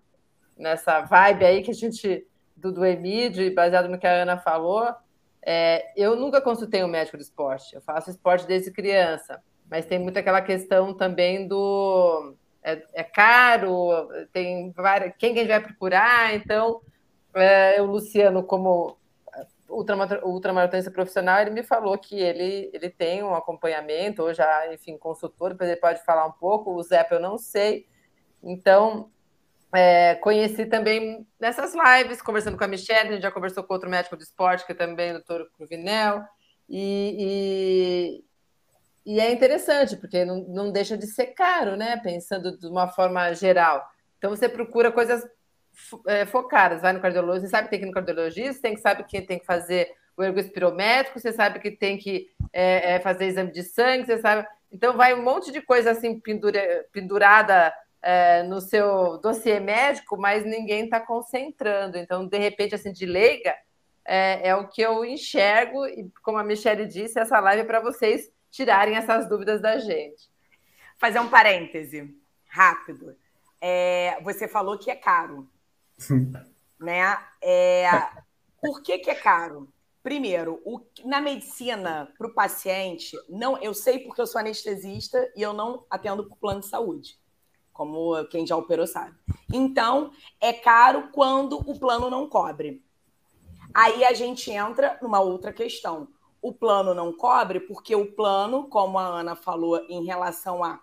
nessa vibe aí que a gente, do, do Emílio, baseado no que a Ana falou, é, eu nunca consultei um médico do esporte. Eu faço esporte desde criança. mas tem muito aquela questão também do é, é caro, tem várias, quem, quem vai procurar, então é, o Luciano, como ultramaratonista profissional, ele me falou que ele, ele tem um acompanhamento, ou já, enfim, consultor, depois ele pode falar um pouco, o Zé eu não sei. Então, é, conheci também nessas lives, conversando com a Michelle, a gente já conversou com outro médico do esporte, que é também o doutor Cruvinel, e, e, e, é interessante, porque não, não deixa de ser caro, né? Pensando de uma forma geral. Então, você procura coisas é, focadas, vai no cardiologista, você sabe que tem que ir no cardiologista, tem que sabe que tem que fazer o ergospirométrico, você sabe que tem que é, é, fazer exame de sangue, você sabe. Então vai um monte de coisa assim pendura, pendurada é, no seu dossiê médico, mas ninguém está concentrando. Então, de repente, assim, de leiga, é, é, o que eu enxergo, e como a Michelle disse, essa live é para vocês tirarem essas dúvidas da gente. Fazer um parêntese rápido. É, você falou que é caro. Né? É, por que, que é caro? Primeiro, o, na medicina, para o paciente, não, eu sei porque eu sou anestesista e eu não atendo por plano de saúde, como quem já operou sabe. Então, é caro quando o plano não cobre. Aí a gente entra numa outra questão. O plano não cobre porque o plano, como a Ana falou em relação a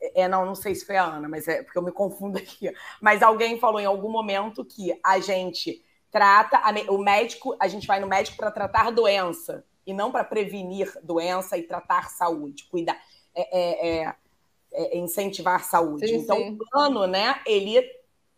é, não, não sei se foi a Ana, mas é porque eu me confundo aqui. Mas alguém falou em algum momento que a gente trata, a, o médico, a gente vai no médico para tratar doença e não para prevenir doença e tratar saúde, cuidar, é, é, é, é incentivar saúde. Sim, então, sim. o plano, né, ele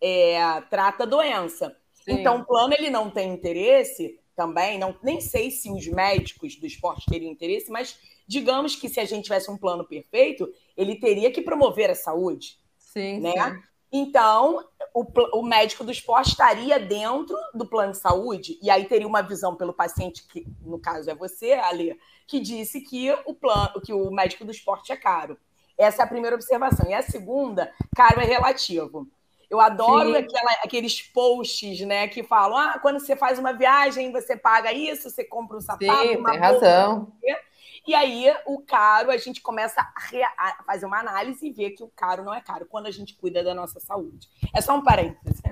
é, trata doença. Sim. Então, o plano ele não tem interesse também, não, nem sei se os médicos do esporte teriam interesse, mas digamos que se a gente tivesse um plano perfeito, ele teria que promover a saúde. Sim, né? Sim. Então, o, o, médico do esporte estaria dentro do plano de saúde, e aí teria uma visão pelo paciente, que no caso é você, Ali, que disse que o plano, que o médico do esporte é caro. Essa é a primeira observação. E a segunda, caro é relativo. Eu adoro aquela, aqueles posts, né, que falam: ah, quando você faz uma viagem, você paga isso, você compra um sapato, Sim, uma tem razão. E aí, o caro, a gente começa a, fazer uma análise e ver que o caro não é caro quando a gente cuida da nossa saúde. É só um parêntese.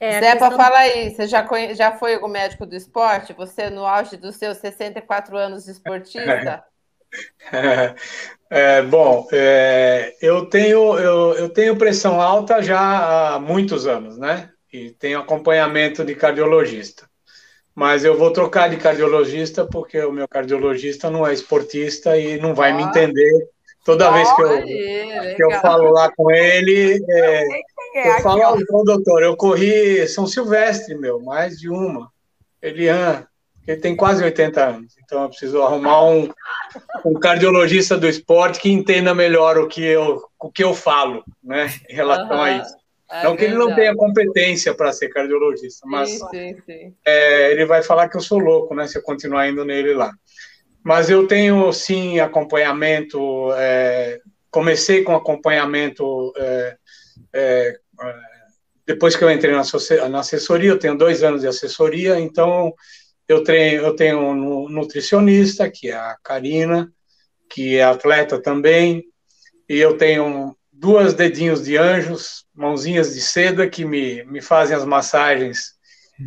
É, Zé, questão... fala aí, você já, conhe... já foi o médico do esporte? Você, no auge dos seus 64 anos de esportista? É, é, bom, é, eu, tenho, eu, eu tenho pressão alta já há muitos anos, né? E tenho acompanhamento de cardiologista mas eu vou trocar de cardiologista porque o meu cardiologista não é esportista e não vai ah. me entender. Toda vez que eu, que eu falo lá com ele, é, é, eu falo, oh, doutor, eu corri São Silvestre, meu, mais de uma. Ele, ah, ele tem quase 80 anos, então eu preciso arrumar um, um cardiologista do esporte que entenda melhor o que eu, o que eu falo, né, em relação uhum. a isso. É não que ele não tenha competência para ser cardiologista, mas sim, sim, sim. É, ele vai falar que eu sou louco, né? Se eu continuar indo nele lá. Mas eu tenho sim acompanhamento. É, comecei com acompanhamento é, é, é, depois que eu entrei na, na assessoria. Eu tenho dois anos de assessoria, então eu tenho, eu tenho um nutricionista que é a Karina, que é atleta também, e eu tenho duas dedinhos de anjos, mãozinhas de seda que me, me fazem as massagens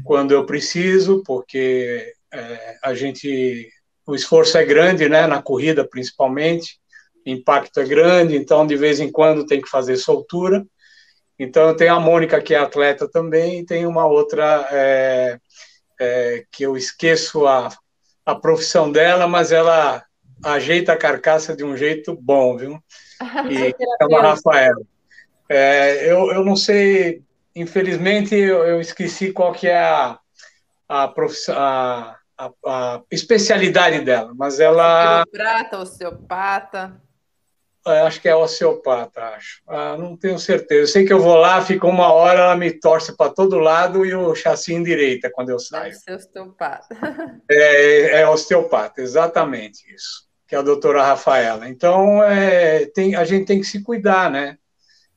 quando eu preciso, porque é, a gente o esforço é grande, né, na corrida principalmente, o impacto é grande, então de vez em quando tem que fazer soltura. Então eu tenho a Mônica que é atleta também e tem uma outra é, é, que eu esqueço a, a profissão dela, mas ela ajeita a carcaça de um jeito bom, viu? E chama Rafael. É, eu, eu não sei, infelizmente, eu, eu, esqueci qual que é a, a, a, a, a especialidade dela, mas ela... Prata, osteopata... É, acho que é osteopata, acho. Ah, não tenho certeza. Eu sei que eu vou lá, fica uma hora, ela me torce para todo lado e o chassi em direita quando eu saio. Deve ser osteopata. É, é osteopata, exatamente isso é a doutora Rafaela. Então, é, tem, a gente tem que se cuidar, né?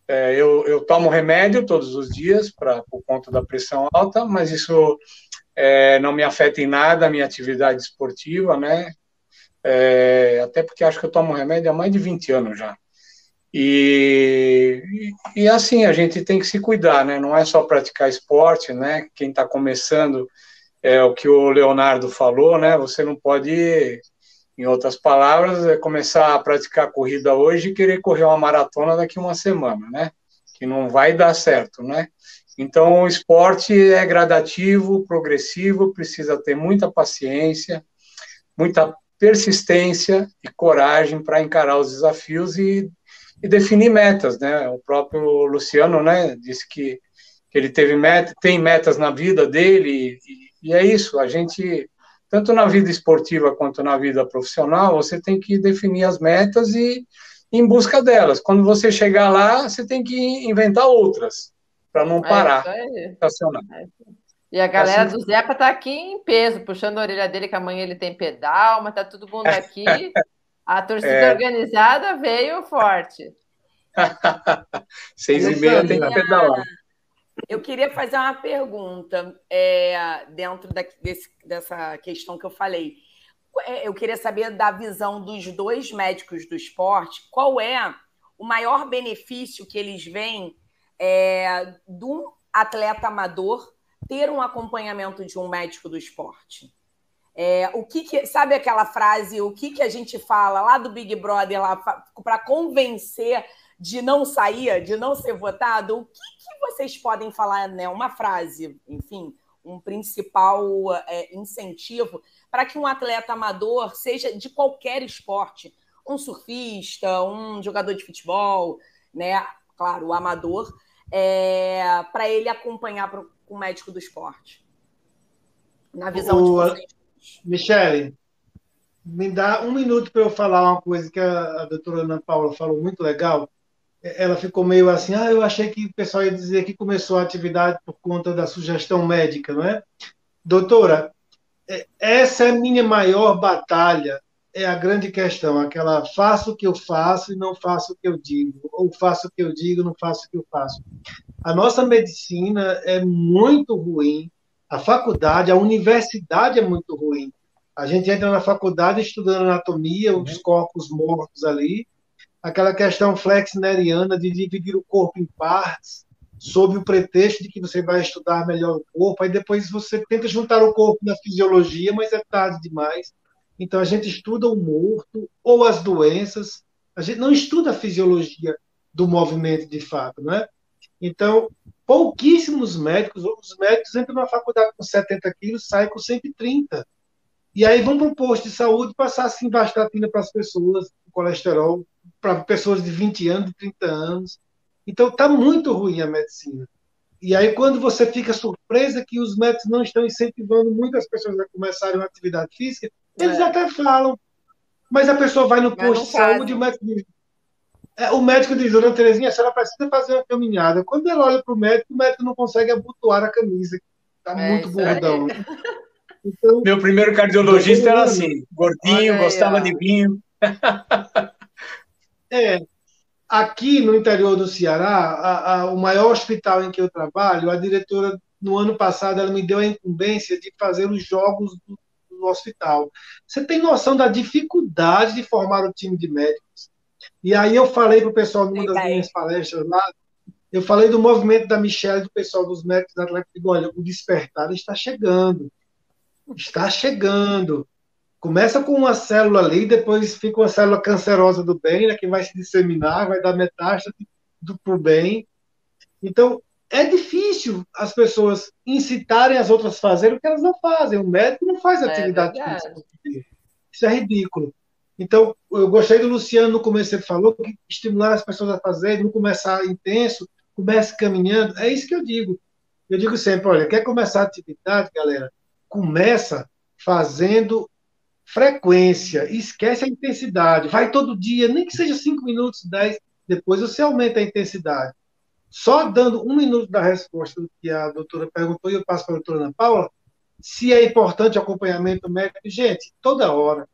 É, eu, eu, tomo remédio todos os dias pra, por conta da pressão alta, mas isso é, não me afeta em nada a minha atividade esportiva, né? é, até porque acho que eu tomo remédio há mais de 20 anos já. E, e, e assim, a gente tem que se cuidar, né? Não é só praticar esporte, né? Quem está começando, é o que o Leonardo falou, né? Você não pode, em outras palavras, é começar a praticar corrida hoje e querer correr uma maratona daqui uma semana, né? Que não vai dar certo, né? Então, o esporte é gradativo, progressivo, precisa ter muita paciência, muita persistência e coragem para encarar os desafios e, e, definir metas, né? O próprio Luciano, né, disse que, que ele teve meta, tem metas na vida dele e, e é isso. A gente tanto na vida esportiva quanto na vida profissional, você tem que definir as metas e em busca delas. Quando você chegar lá, você tem que inventar outras para não é parar, é estacionar. É e a galera assim... do Zepa tá aqui em peso, puxando a orelha dele, que amanhã ele tem pedal, mas tá todo mundo aqui. A torcida é. organizada veio forte. Seis e meia tem que pedalar. Eu queria fazer uma pergunta é, dentro da, desse, dessa questão que eu falei. É, eu queria saber da visão dos dois médicos do esporte, qual é o maior benefício que eles veem é, de um atleta amador ter um acompanhamento de um médico do esporte. É, o que, que, sabe aquela frase, o que, que a gente fala lá do Big Brother lá para convencer de não sair, de não ser votado? O que, que vocês podem falar, né? Uma frase, enfim, um principal é, incentivo para que um atleta amador, seja de qualquer esporte, um surfista, um jogador de futebol, né? Claro, o amador, é, para ele acompanhar pro, com o médico do esporte? Na visão o, de vocês. Michele, me dá um minuto para eu falar uma coisa que a, a doutora Ana Paula falou muito legal. Ela ficou meio assim, ah, eu achei que o pessoal ia dizer que começou a atividade por conta da sugestão médica, não é? Doutora, é, essa é a minha maior batalha é a grande questão, aquela faço o que eu faço e não faço o que eu digo, ou faço o que eu digo e não faço o que eu faço. A nossa medicina é muito ruim, a faculdade, a universidade é muito ruim. A gente entra na faculdade estudando anatomia, os uhum. corpos mortos ali, aquela questão flexneriana de dividir o corpo em partes, sob o pretexto de que você vai estudar melhor o corpo, aí depois você tenta juntar o corpo na fisiologia, mas é tarde demais. Então, a gente estuda o morto ou as doenças, a gente não estuda a fisiologia do movimento de fato, não é? Então, pouquíssimos médicos, os médicos entram na faculdade com 70 quilos, saem com 130. E aí vão para o posto de saúde passar assim vastatina para as pessoas, colesterol, para pessoas de 20 anos, de 30 anos. Então, está muito ruim a medicina. E aí, quando você fica surpresa que os médicos não estão incentivando muitas pessoas a começarem uma atividade física, eles é. até falam. Mas a pessoa vai no posto de saúde e o médico diz. É, o médico diz, dona Terezinha, a senhora precisa fazer uma caminhada. Quando ela olha para o médico, o médico não consegue abotoar a camisa. Está é, muito gordão. Então, Meu primeiro cardiologista era assim, gordinho, aí, gostava ó. de vinho. É, aqui no interior do Ceará, a, a, o maior hospital em que eu trabalho, a diretora, no ano passado, ela me deu a incumbência de fazer os jogos do, no hospital. Você tem noção da dificuldade de formar o time de médicos? E aí eu falei para o pessoal numa das minhas palestras lá, eu falei do movimento da Michelle, do pessoal dos médicos da Atlético, digo, olha, o despertar está chegando. Está chegando. Começa com uma célula ali, depois fica uma célula cancerosa do bem, né, que vai se disseminar, vai dar metástase para o bem. Então, é difícil as pessoas incitarem as outras a fazerem o que elas não fazem. O médico não faz é atividade é física. Isso é ridículo. Então, eu gostei do Luciano no começo, ele falou que estimular as pessoas a fazerem, não começar intenso, comece caminhando. É isso que eu digo. Eu digo sempre, olha, quer começar a atividade, galera? Começa fazendo frequência, esquece a intensidade. Vai todo dia, nem que seja 5 minutos, 10, depois você aumenta a intensidade. Só dando um minuto da resposta do que a doutora perguntou, e eu passo para a doutora Ana Paula, se é importante acompanhamento médico. Gente, toda hora.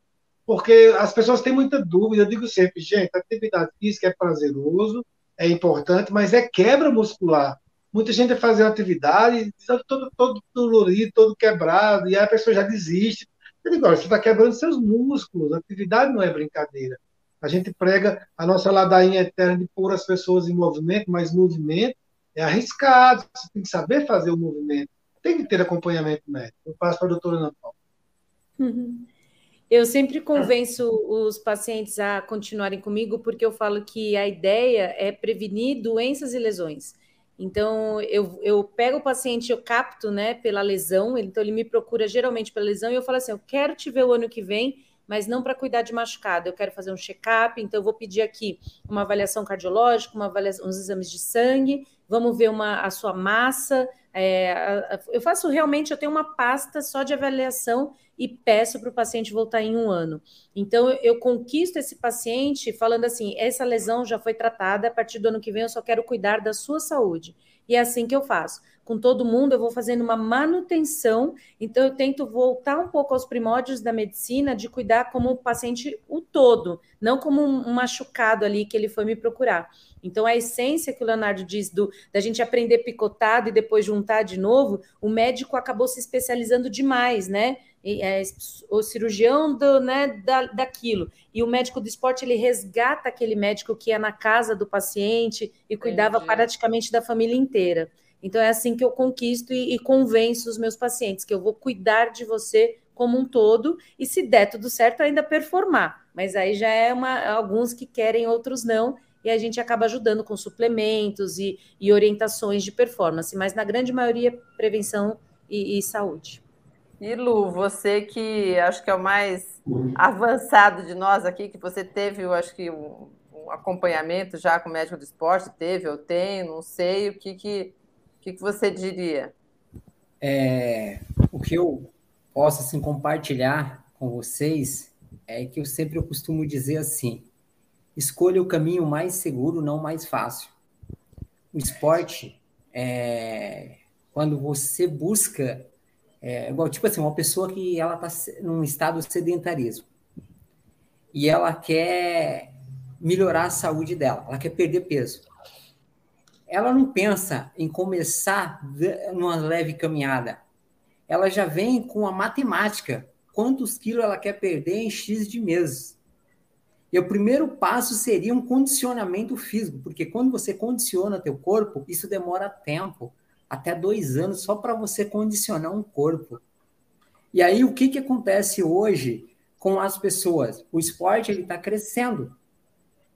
Porque as pessoas têm muita dúvida. Eu digo sempre, gente, atividade física é prazeroso, é importante, mas é quebra muscular. Muita gente vai fazer atividade, todo, todo dolorido, todo quebrado, e aí a pessoa já desiste, Eu digo, olha, você está quebrando seus músculos, a atividade não é brincadeira. A gente prega a nossa ladainha eterna de pôr as pessoas em movimento, mas movimento é arriscado, você tem que saber fazer o movimento, tem que ter acompanhamento médico. Eu passo para a doutora Ana Paula. Eu sempre convenço os pacientes a continuarem comigo, porque eu falo que a ideia é prevenir doenças e lesões. Então, eu, eu pego o paciente, eu capto, né, pela lesão, então ele me procura geralmente pela lesão, e eu falo assim: eu quero te ver o ano que vem, mas não para cuidar de machucado, eu quero fazer um check-up, então eu vou pedir aqui uma avaliação cardiológica, uma avaliação, uns exames de sangue, vamos ver uma, a sua massa. É, eu faço realmente, eu tenho uma pasta só de avaliação e peço para o paciente voltar em um ano. Então, eu, conquisto esse paciente falando assim: essa lesão já foi tratada, a partir do ano que vem eu só quero cuidar da sua saúde. E é assim que eu faço. Com todo mundo, eu vou fazendo uma manutenção, então eu tento voltar um pouco aos primórdios da medicina, de cuidar como o paciente o todo, não como um machucado ali que ele foi me procurar. Então, a essência que o Leonardo diz do, da gente aprender picotado e depois juntar de novo, o médico acabou se especializando demais, né? é, o cirurgião do, né, da, daquilo. E o médico do esporte, ele resgata aquele médico que ia na casa do paciente e cuidava Entendi. praticamente da família inteira. Então, é assim que eu conquisto e, e convenço os meus pacientes, que eu vou cuidar de você como um todo, e se der tudo certo, ainda performar. Mas aí já é uma, alguns que querem, outros não, e a gente acaba ajudando com suplementos e, e orientações de performance, mas na grande maioria, prevenção e, e saúde. E Lu, você que acho que é o mais avançado de nós aqui, que você teve, eu acho que um, um acompanhamento já com o médico do esporte, teve ou tem, não sei, o que, que, que, que você diria? É, o que eu posso assim, compartilhar com vocês é que eu sempre costumo dizer assim: escolha o caminho mais seguro, não mais fácil. O esporte, é, quando você busca é, igual, tipo assim, uma pessoa que ela está num estado de sedentarismo e ela quer melhorar a saúde dela, ela quer perder peso. Ela não pensa em começar numa leve caminhada. Ela já vem com a matemática. Quantos quilos ela quer perder em X de meses? E o primeiro passo seria um condicionamento físico, porque quando você condiciona teu corpo, isso demora tempo até dois anos só para você condicionar um corpo. E aí, o que, que acontece hoje com as pessoas? O esporte está crescendo,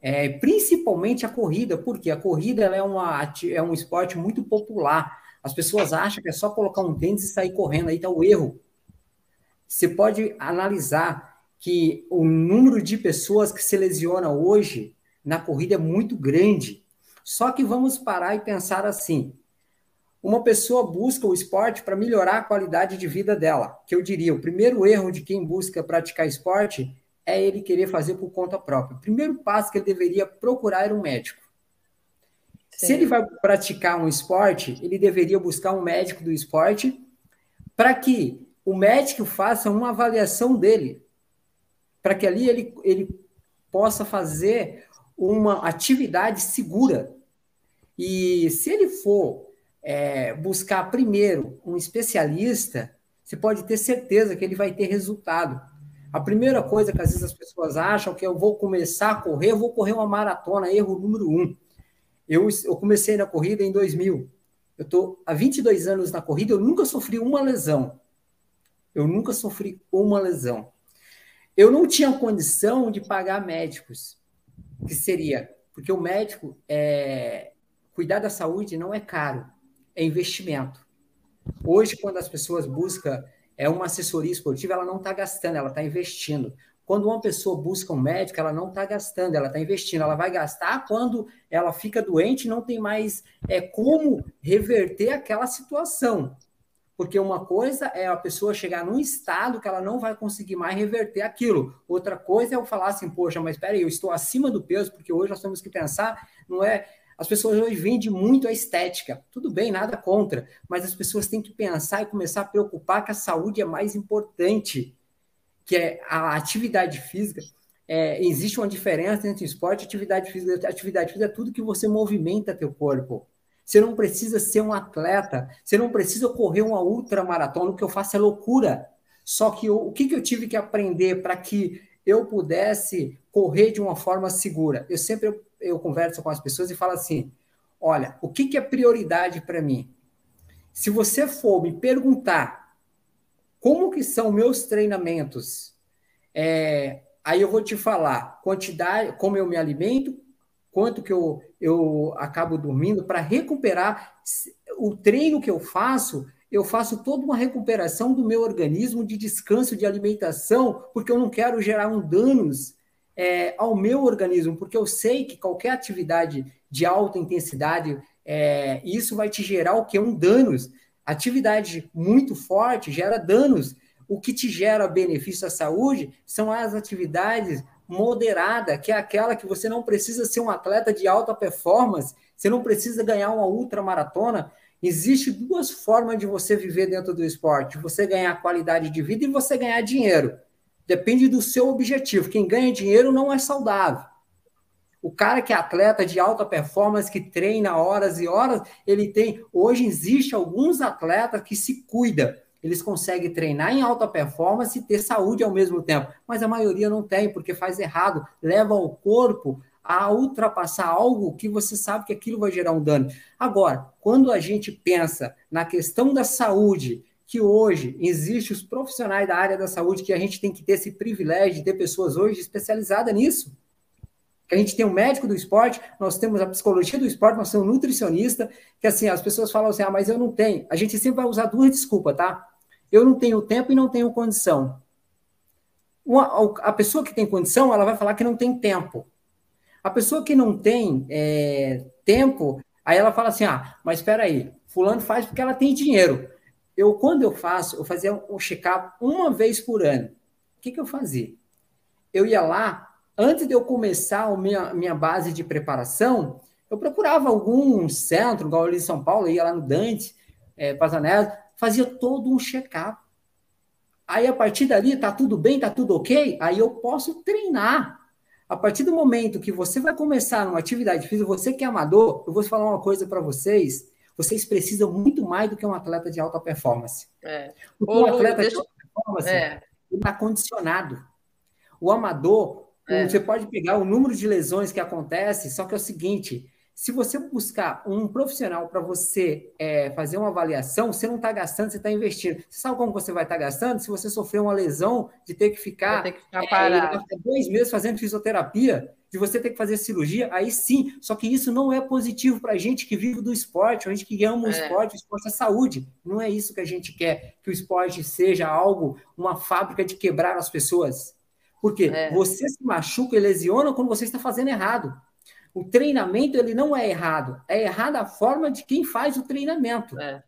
é, principalmente a corrida, porque a corrida é, uma, é um esporte muito popular. As pessoas acham que é só colocar um tênis e sair correndo, aí está o erro. Você pode analisar que o número de pessoas que se lesiona hoje na corrida é muito grande. Só que vamos parar e pensar assim: uma pessoa busca o esporte para melhorar a qualidade de vida dela. Que eu diria, o primeiro erro de quem busca praticar esporte é ele querer fazer por conta própria. O primeiro passo que ele deveria procurar é um médico. Sim. Se ele vai praticar um esporte, ele deveria buscar um médico do esporte para que o médico faça uma avaliação dele, para que ali ele, ele possa fazer uma atividade segura. E se ele for é, buscar primeiro um especialista, você pode ter certeza que ele vai ter resultado. A primeira coisa que às vezes as pessoas acham que eu vou começar a correr, eu vou correr uma maratona, erro número um. Eu, eu comecei na corrida em 2000. Eu estou há 22 anos na corrida, eu nunca sofri uma lesão. Eu nunca sofri uma lesão. Eu não tinha condição de pagar médicos, que seria, porque o médico, é, cuidar da saúde não é caro é investimento. Hoje, quando as pessoas buscam é uma assessoria esportiva, ela não está gastando, ela está investindo. Quando uma pessoa busca um médico, ela não está gastando, ela está investindo. Ela vai gastar quando ela fica doente não tem mais é, como reverter aquela situação. Porque uma coisa é a pessoa chegar num estado que ela não vai conseguir mais reverter aquilo. Outra coisa é eu falar assim, poxa, mas espera aí, eu estou acima do peso, porque hoje nós temos que pensar, não é as pessoas hoje vendem muito a estética. Tudo bem, nada contra, mas as pessoas têm que pensar e começar a preocupar que a saúde é mais importante, que é a atividade física. É, existe uma diferença entre esporte e atividade física. Atividade física é tudo que você movimenta teu corpo. Você não precisa ser um atleta, você não precisa correr uma ultramaratona, o que eu faço é loucura. Só que eu, o que, que eu tive que aprender para que eu pudesse correr de uma forma segura? Eu sempre eu, eu converso com as pessoas e falo assim: olha, o que, que é prioridade para mim? Se você for me perguntar como que são meus treinamentos, é, aí eu vou te falar quantidade, como eu me alimento, quanto que eu, eu acabo dormindo para recuperar o treino que eu faço. Eu faço toda uma recuperação do meu organismo de descanso, de alimentação, porque eu não quero gerar um danos é, ao meu organismo, porque eu sei que qualquer atividade de alta intensidade, é, isso vai te gerar o que? Um danos. Atividade muito forte gera danos. O que te gera benefício à saúde são as atividades moderada, que é aquela que você não precisa ser um atleta de alta performance, você não precisa ganhar uma ultramaratona. Existe duas formas de você viver dentro do esporte: você ganhar qualidade de vida e você ganhar dinheiro. Depende do seu objetivo. Quem ganha dinheiro não é saudável. O cara que é atleta de alta performance, que treina horas e horas, ele tem. Hoje existe alguns atletas que se cuidam eles conseguem treinar em alta performance e ter saúde ao mesmo tempo, mas a maioria não tem, porque faz errado, leva o corpo a ultrapassar algo que você sabe que aquilo vai gerar um dano. Agora, quando a gente pensa na questão da saúde, que hoje existe os profissionais da área da saúde, que a gente tem que ter esse privilégio de ter pessoas hoje especializadas nisso. Que a gente tem um médico do esporte, nós temos a psicologia do esporte, nós temos um nutricionista, que assim, as pessoas falam assim, ah, mas eu não tenho. A gente sempre vai usar duas desculpas, tá? Eu não tenho tempo e não tenho condição. Uma, a pessoa que tem condição, ela vai falar que não tem tempo. A pessoa que não tem é, tempo, aí ela fala assim: ah, mas espera aí, fulano faz porque ela tem dinheiro. Eu, quando eu faço, eu fazia um check-up uma vez por ano. O que, que eu fazia? Eu ia lá, antes de eu começar a minha, minha base de preparação, eu procurava algum centro, igual ali em São Paulo, ia lá no Dante, é, Pazanello, fazia todo um check-up. Aí, a partir dali, tá tudo bem, tá tudo ok? Aí eu posso treinar. A partir do momento que você vai começar uma atividade física, você que é amador, eu vou falar uma coisa para vocês. Vocês precisam muito mais do que um atleta de alta performance. É. Porque Ô, um atleta deixa... de alta performance é. está condicionado. O amador, é. você pode pegar o número de lesões que acontece, só que é o seguinte: se você buscar um profissional para você é, fazer uma avaliação, você não está gastando, você está investindo. Você sabe como você vai estar tá gastando? Se você sofrer uma lesão de ter que ficar, ter que ficar é, dois meses fazendo fisioterapia, de você ter que fazer cirurgia, aí sim. Só que isso não é positivo para a gente que vive do esporte, a gente que ama o é. esporte, o esporte é saúde. Não é isso que a gente quer, que o esporte seja algo, uma fábrica de quebrar as pessoas. Porque é. você se machuca e lesiona quando você está fazendo errado. O treinamento ele não é errado, é errada a forma de quem faz o treinamento. É.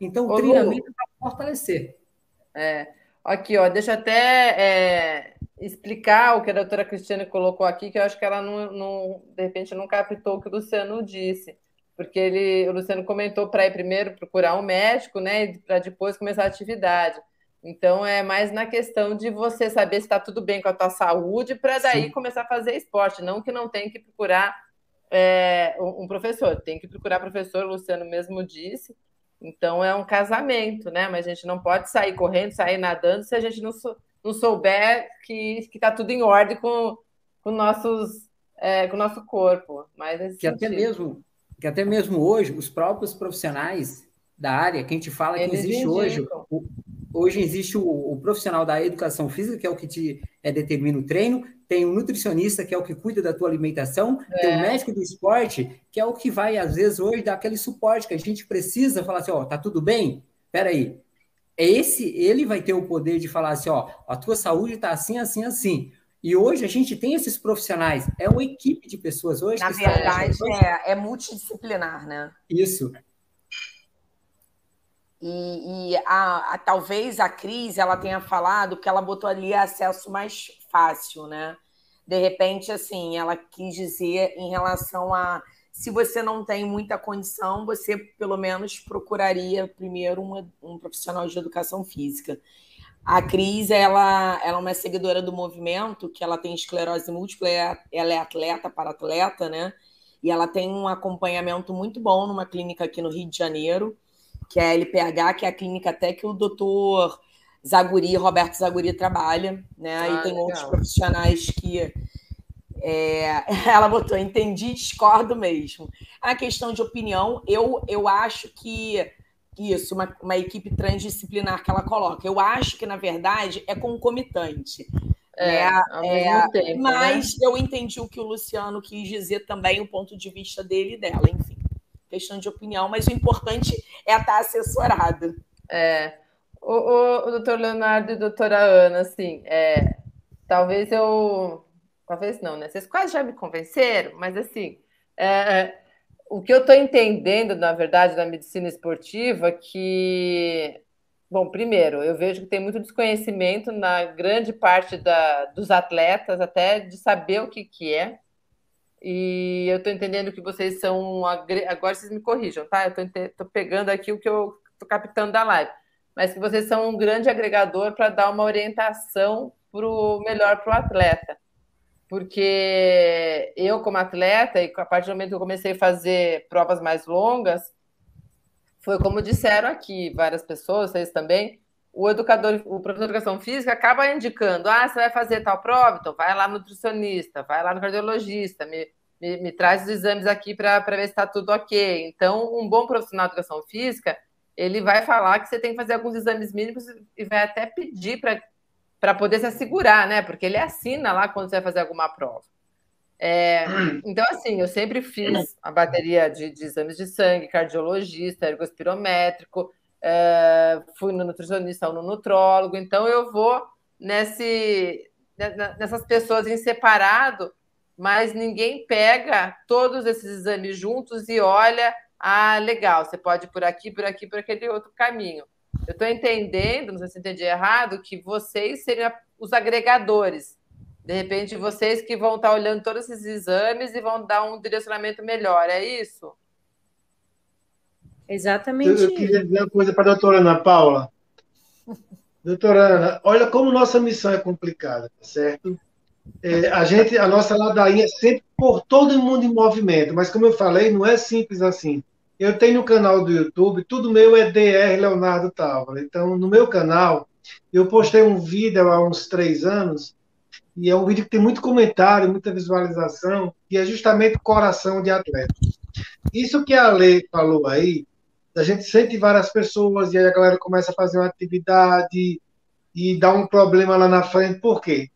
Então, o Ô, treinamento é para fortalecer. É. Aqui, ó, deixa eu até é, explicar o que a doutora Cristiane colocou aqui, que eu acho que ela não, não de repente não captou o que o Luciano disse. Porque ele, o Luciano comentou para ir primeiro procurar um médico, né? Para depois começar a atividade. Então é mais na questão de você saber se está tudo bem com a tua saúde, para daí Sim. começar a fazer esporte, não que não tem que procurar é, um professor, tem que procurar professor, o Luciano mesmo disse. Então é um casamento, né? Mas a gente não pode sair correndo, sair nadando se a gente não, sou, não souber que está tudo em ordem com, com, nossos, é, com o nosso corpo. Mas que até mesmo que até mesmo hoje os próprios profissionais da área, que a gente fala Eles que existe indicam. hoje o, hoje existe o, o, profissional da educação física, que é o que te é, determina o treino, tem um nutricionista, que é o que cuida da tua alimentação, é. tem um médico do esporte, que é o que vai, às vezes, hoje, dar aquele suporte que a gente precisa, falar assim, ó, tá tudo bem? Peraí. Esse, ele vai ter o poder de falar assim, ó, a tua saúde está assim, assim, assim. E hoje a gente tem esses profissionais, é uma equipe de pessoas hoje. Na verdade, é, é multidisciplinar, né? Isso. E, e a, a, talvez a Cris ela tenha falado que ela botou ali acesso mais fácil, né? De repente, assim, ela quis dizer em relação a se você não tem muita condição, você pelo menos procuraria primeiro uma, um profissional de educação física. A Cris, ela, ela é uma seguidora do movimento, que ela tem esclerose múltipla, ela é atleta para atleta, né? E ela tem um acompanhamento muito bom numa clínica aqui no Rio de Janeiro que é a LPH, que é a clínica até que o doutor Zaguri, Roberto Zaguri trabalha, né? Ah, e tem legal. outros profissionais que é, ela botou, entendi, discordo mesmo. A questão de opinião, eu, eu acho que isso, uma, uma equipe transdisciplinar que ela coloca. Eu acho que, na verdade, é concomitante. É, é, é tempo, né? mas né? eu entendi o que o Luciano quis dizer também, o ponto de vista dele e dela, enfim. Questão de opinião, mas o importante é estar assessorado. É. O, o, o doutor Leonardo e doutora Ana, assim, é, talvez eu. Talvez não, né? Vocês quase já me convenceram, mas assim. É, é o que eu estou entendendo, na verdade, da medicina esportiva, que, bom, primeiro, eu vejo que tem muito desconhecimento na grande parte da, dos atletas, até de saber o que, que E eu estou entendendo que vocês são. Agora vocês me corrijam, tá? Eu estou pegando aqui o que eu estou captando da live. Mas que vocês são um grande agregador para dar uma orientação pro, melhor para o atleta porque eu, como atleta, e a partir do momento que eu comecei a fazer provas mais longas, foi como disseram aqui várias pessoas, vocês também, o educador, o professor de educação física acaba indicando: ah, você vai fazer tal prova, então vai lá no nutricionista, vai lá no cardiologista, me, me, me traz os exames aqui para ver se está tudo ok. Então, um bom profissional de educação física, ele vai falar que você tem que fazer alguns exames mínimos e vai até pedir para poder se assegurar, né? Porque ele assina lá quando você vai fazer alguma prova. É, então, assim, eu sempre fiz a bateria de, de exames de sangue, cardiologista, ergospirométrico, é, fui no nutricionista ou no nutrólogo, então eu vou nesse, nessas pessoas em separado, mas ninguém pega todos esses exames juntos e olha, ah, legal, você pode ir por aqui, por aqui, por aquele outro caminho. Eu estou entendendo, não sei se entendi errado, que vocês seriam os agregadores. De repente, vocês que vão estar tá olhando todos esses exames e vão dar um direcionamento melhor, é isso? Exatamente. Eu, eu queria dizer uma coisa para a doutora Ana Paula. Doutora Ana, olha como nossa missão é complicada, tá certo? É, a gente, a nossa ladainha é sempre por todo mundo em movimento, mas como eu falei, não é simples assim. Eu tenho um canal do YouTube, tudo meu é DR Leonardo Távola. Então, no meu canal, eu postei um vídeo há uns três anos, e é um vídeo que tem muito comentário, muita visualização, que é justamente coração de atleta. Isso que a Lei falou aí, a gente sente várias pessoas, e aí a galera começa a fazer uma atividade e dá um problema lá na frente. Por quê?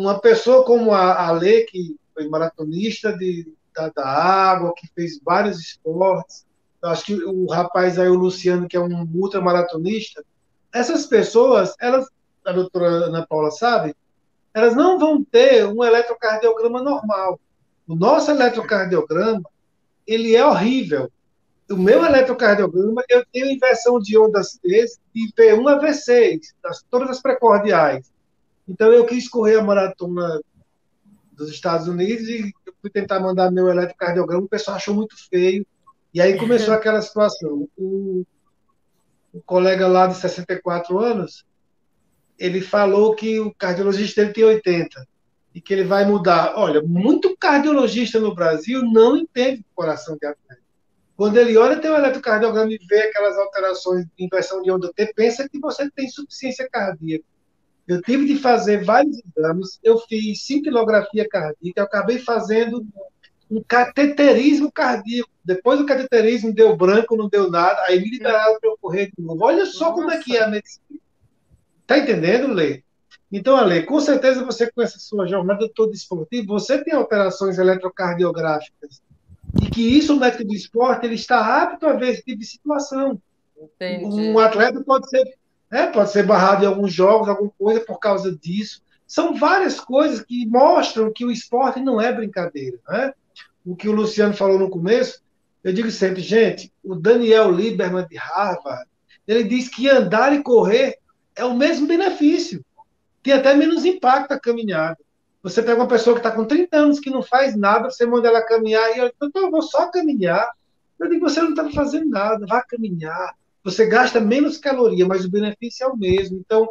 Uma pessoa como a, a Lei, que foi maratonista de da, da água, que fez vários esportes. Acho que o rapaz aí, o Luciano, que é um ultramaratonista, essas pessoas, elas, a doutora Ana Paula sabe, elas não vão ter um eletrocardiograma normal. O nosso eletrocardiograma, ele é horrível. O meu eletrocardiograma, eu tenho inversão de ondas T de P1 a V6, das, todas as precordiais. Então, eu quis correr a maratona dos Estados Unidos e fui tentar mandar meu eletrocardiograma, o pessoal achou muito feio. E aí começou aquela situação. O, o colega lá de 64 anos, ele falou que o cardiologista dele tem 80 e que ele vai mudar. Olha, muito cardiologista no Brasil não entende o coração de atleta. Quando ele olha teu eletrocardiograma e vê aquelas alterações de inversão de onda T, pensa que você tem insuficiência cardíaca. Eu tive de fazer vários exames, eu fiz cintilografia cardíaca, eu acabei fazendo um cateterismo cardíaco. Depois do cateterismo deu branco, não deu nada, aí me liberaram para eu correr de novo. Olha só Nossa. como é que é a medicina. Tá entendendo, Lê? Então, Ale, com certeza você com essa sua jornada toda esportiva, você tem alterações eletrocardiográficas. E que isso, o médico do esporte, ele está apto a ver esse tipo de situação. Entendi. Um atleta pode ser né? pode ser barrado em alguns jogos, alguma coisa por causa disso. São várias coisas que mostram que o esporte não é brincadeira. Né? O que o Luciano falou no começo, eu digo sempre, gente, o Daniel Lieberman de Harvard, ele diz que andar e correr é o mesmo benefício. Tem até menos impacto a caminhada. Você pega uma pessoa que está com 30 anos que não faz nada, você manda ela caminhar e ela, então eu vou só caminhar. Eu digo, você não está fazendo nada, vá caminhar, você gasta menos caloria, mas o benefício é o mesmo. Então,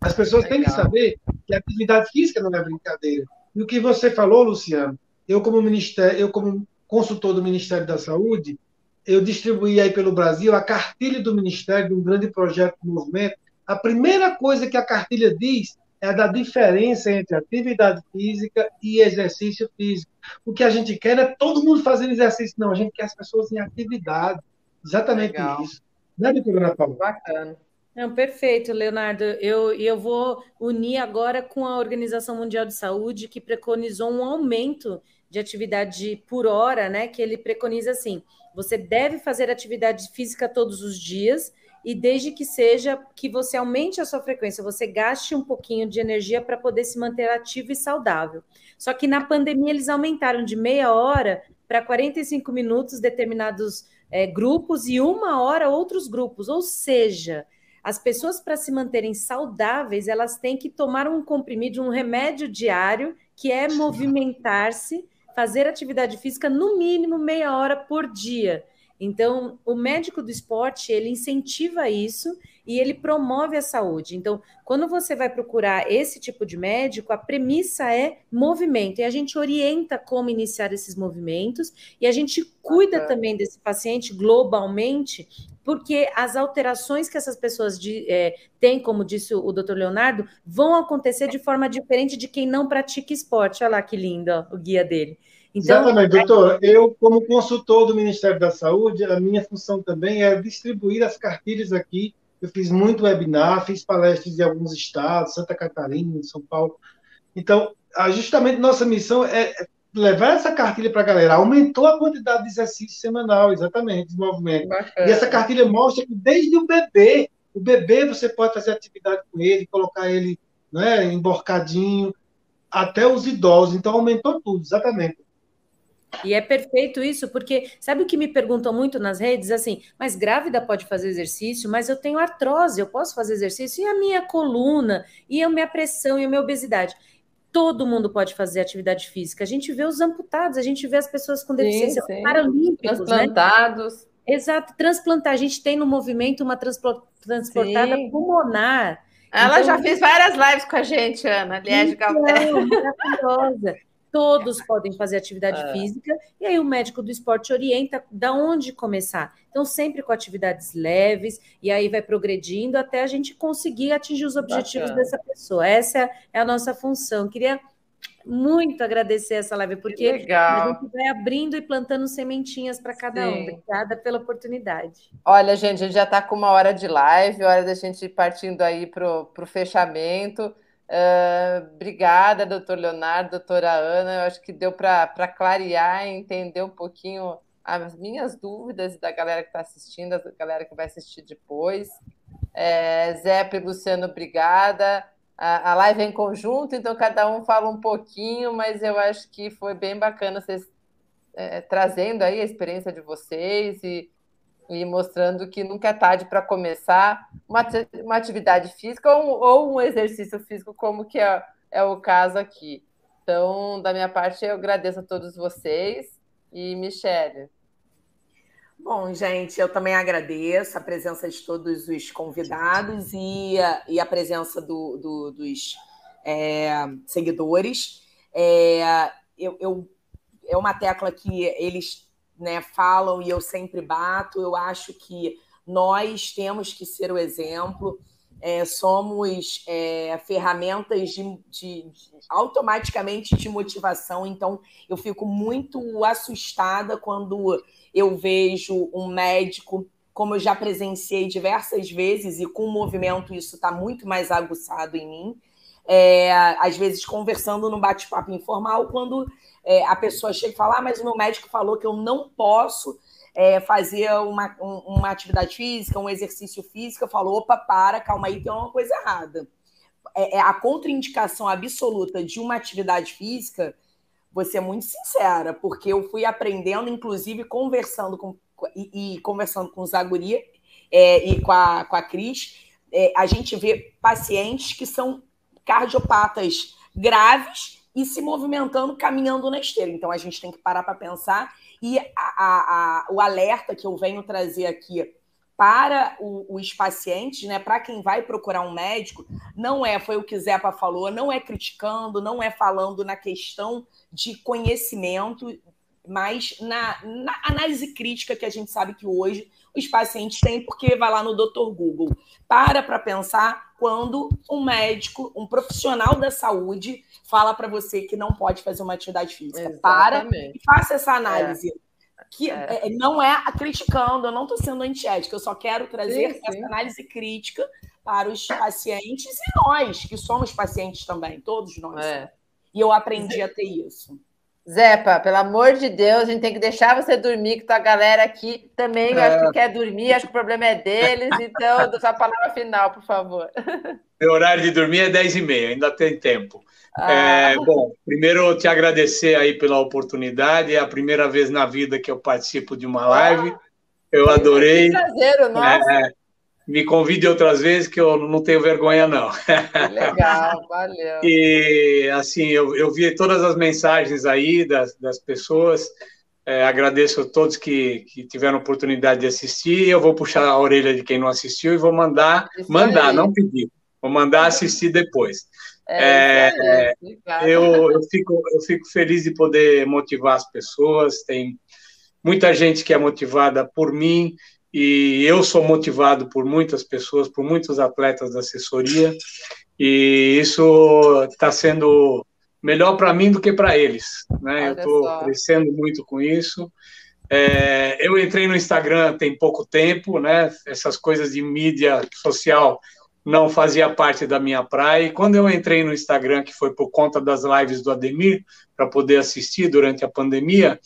as pessoas Legal. têm que saber que a atividade física não é brincadeira. E o que você falou, Luciano, eu como ministério, eu como consultor do Ministério da Saúde, eu distribuí aí pelo Brasil a cartilha do Ministério de um grande projeto do movimento, a primeira coisa que a cartilha diz é da diferença entre atividade física e exercício físico. O que a gente quer é todo mundo fazendo exercício. Não, a gente quer as pessoas em atividade. Exatamente Legal. isso. Né, doutora Paula? Bacana. Não, perfeito, Leonardo. Eu, eu vou unir agora com a Organização Mundial de Saúde, que preconizou um aumento de atividade por hora, né? Que ele preconiza assim: você deve fazer atividade física todos os dias, e desde que seja que você aumente a sua frequência, você gaste um pouquinho de energia para poder se manter ativo e saudável. Só que na pandemia eles aumentaram de meia hora para 45 minutos determinados é, grupos e uma hora outros grupos, ou seja, as pessoas para se manterem saudáveis, elas têm que tomar um comprimido, um remédio diário, que é movimentar-se, fazer atividade física no mínimo meia hora por dia. Então, o médico do esporte, ele incentiva isso e ele promove a saúde. Então, quando você vai procurar esse tipo de médico, a premissa é movimento, e a gente orienta como iniciar esses movimentos, e a gente cuida também desse paciente globalmente, porque as alterações que essas pessoas de, é, têm, como disse o, o doutor Leonardo, vão acontecer de forma diferente de quem não pratica esporte. Olha lá que lindo ó, o guia dele. Então, Exatamente, doutor. Eu, como consultor do Ministério da Saúde, a minha função também é distribuir as cartilhas aqui. Eu fiz muito webinar, fiz palestras em alguns estados, Santa Catarina, São Paulo. Então, justamente nossa missão é levar essa cartilha para a galera. Aumentou a quantidade de exercício semanal, exatamente, de movimento. Bacana. E essa cartilha mostra que desde o bebê, o bebê você pode fazer atividade com ele, colocar ele né, emborcadinho, até os idosos. Então, aumentou tudo, exatamente. E é perfeito isso, porque sabe o que me perguntam muito nas redes? Assim, mas grávida pode fazer exercício, mas eu tenho artrose, eu posso fazer exercício? E a minha coluna, e a minha pressão, e a minha obesidade? Todo mundo pode fazer atividade física. A gente vê os amputados, a gente vê as pessoas com deficiência sim, sim. paralímpicos, né? Transplantados. Né? Exato, transplantar. A gente tem no movimento uma transportada sim. pulmonar. Ela então, já fez várias lives com a gente, Ana, aliás, então, maravilhosa todos podem fazer atividade é. física, e aí o médico do esporte orienta da onde começar. Então, sempre com atividades leves, e aí vai progredindo até a gente conseguir atingir os objetivos Bacana. dessa pessoa. Essa é a nossa função. Queria muito agradecer essa live, porque a gente vai abrindo e plantando sementinhas para cada Sim. um. Obrigada pela oportunidade. Olha, gente, a gente já está com uma hora de live, hora da gente ir partindo aí para o fechamento. Uh, obrigada, doutor Leonardo, doutora Ana. Eu acho que deu para clarear e entender um pouquinho as minhas dúvidas da galera que está assistindo, da galera que vai assistir depois. É, Zé e Luciano, obrigada. A, a live é em conjunto, então cada um fala um pouquinho, mas eu acho que foi bem bacana vocês é, trazendo aí a experiência de vocês e e mostrando que nunca é tarde para começar uma, uma atividade física ou, ou, um exercício físico, como que é, é o caso aqui. Então, da minha parte, eu agradeço a todos vocês e Michele. Bom, gente, eu também agradeço a presença de todos os convidados e a, e a presença do, do, dos é, seguidores. É, eu, eu, é uma tecla que eles né, falam e eu sempre bato. Eu acho que nós temos que ser o exemplo. É, somos é, ferramentas de, de, automaticamente de motivação. Então, eu fico muito assustada quando eu vejo um médico, como eu já presenciei diversas vezes, e com o movimento isso está muito mais aguçado em mim. É, às vezes conversando no bate-papo informal, quando é, a pessoa chega e fala, ah, mas o meu médico falou que eu não posso é, fazer uma, um, uma atividade física, um exercício físico, eu falo, opa, para, calma aí, tem uma coisa errada. É, é a contraindicação absoluta de uma atividade física, vou ser muito sincera, porque eu fui aprendendo, inclusive conversando com e, e conversando com o Zaguri é, e com a, com a Cris, é, a gente vê pacientes que são cardiopatas graves e se movimentando, caminhando na esteira. Então a gente tem que parar para pensar. E a, a, a, o alerta que eu venho trazer aqui para o, os pacientes, né, para quem vai procurar um médico, não é, foi o que Zepa falou, não é criticando, não é falando na questão de conhecimento, mas na, na, análise crítica que a gente sabe que hoje os pacientes têm, porque vai lá no Dr. Google. Para para pensar quando um médico, um profissional da saúde, fala para você que não pode fazer uma atividade física. Exatamente. Para e faça essa análise. É. Que é. é não é criticando, eu não estou sendo antiética, eu só quero trazer sim, sim. essa análise crítica para os pacientes e nós, que somos pacientes também, todos nós. É. E eu aprendi a ter isso. Zepa, pelo amor de Deus, a gente tem que deixar você dormir, que tua galera aqui também é. acho que quer dormir, acho que o problema é deles, então, sua palavra final, por favor. Meu horário de dormir é 10 e meia, ainda tem tempo. Ah. É, bom, primeiro te agradecer aí pela oportunidade, é a primeira vez na vida que eu participo de uma live, eu adorei. Que prazer, nossa. É, me convide outras vezes que eu não tenho vergonha, não. Legal, valeu. e, assim, eu, eu vi todas as mensagens aí das, das pessoas, é, agradeço a todos que, que tiveram oportunidade de assistir, eu vou puxar a orelha de quem não assistiu e vou mandar, Isso mandar, aí. não pedir, vou mandar assistir depois. É, é, eu, eu, fico, eu fico feliz de poder motivar as pessoas, tem muita gente que é motivada por mim, e eu sou motivado por muitas pessoas, por muitos atletas da assessoria, e isso está sendo melhor para mim do que para eles. Né? eu estou crescendo muito com isso. É, eu entrei no Instagram tem pouco tempo, né? essas coisas de mídia social não fazia parte da minha praia. E quando eu entrei no Instagram, que foi por conta das lives do Ademir, para poder assistir durante a pandemia,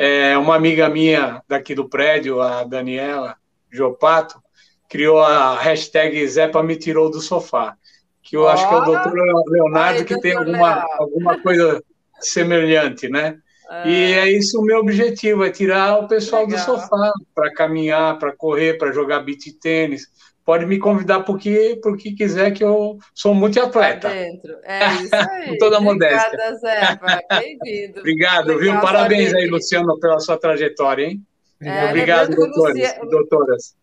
é, uma amiga minha daqui do prédio, a Daniela Jopato, criou a hashtag Zepa me tirou do sofá, que eu oh, acho que é o doutor Leonardo aí, que tem alguma, alguma coisa semelhante, né? É. E é isso o meu objetivo, é tirar o pessoal Legal. do sofá para caminhar, para correr, para jogar beat tênis, pode me convidar porque porque quiser que eu sou multiatleta. Dentro. É isso aí. Com toda a modéstia. Obrigada, Zé. Bem-vindo. Obrigado, Legal viu? Parabéns aí, Luciano, pela sua trajetória, hein? É, Obrigado, doutores, Luciano, doutoras.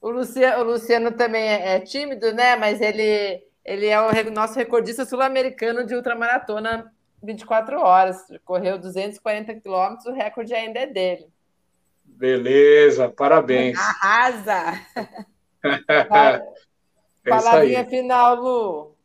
O Luciano, o Luciano também é, é, tímido, né? Mas ele, ele é o nosso recordista sul-americano de ultramaratona 24 horas. Correu 240 quilômetros, o recorde ainda é dele. Beleza, parabéns. Arrasa! É Palavrinha final, Lu.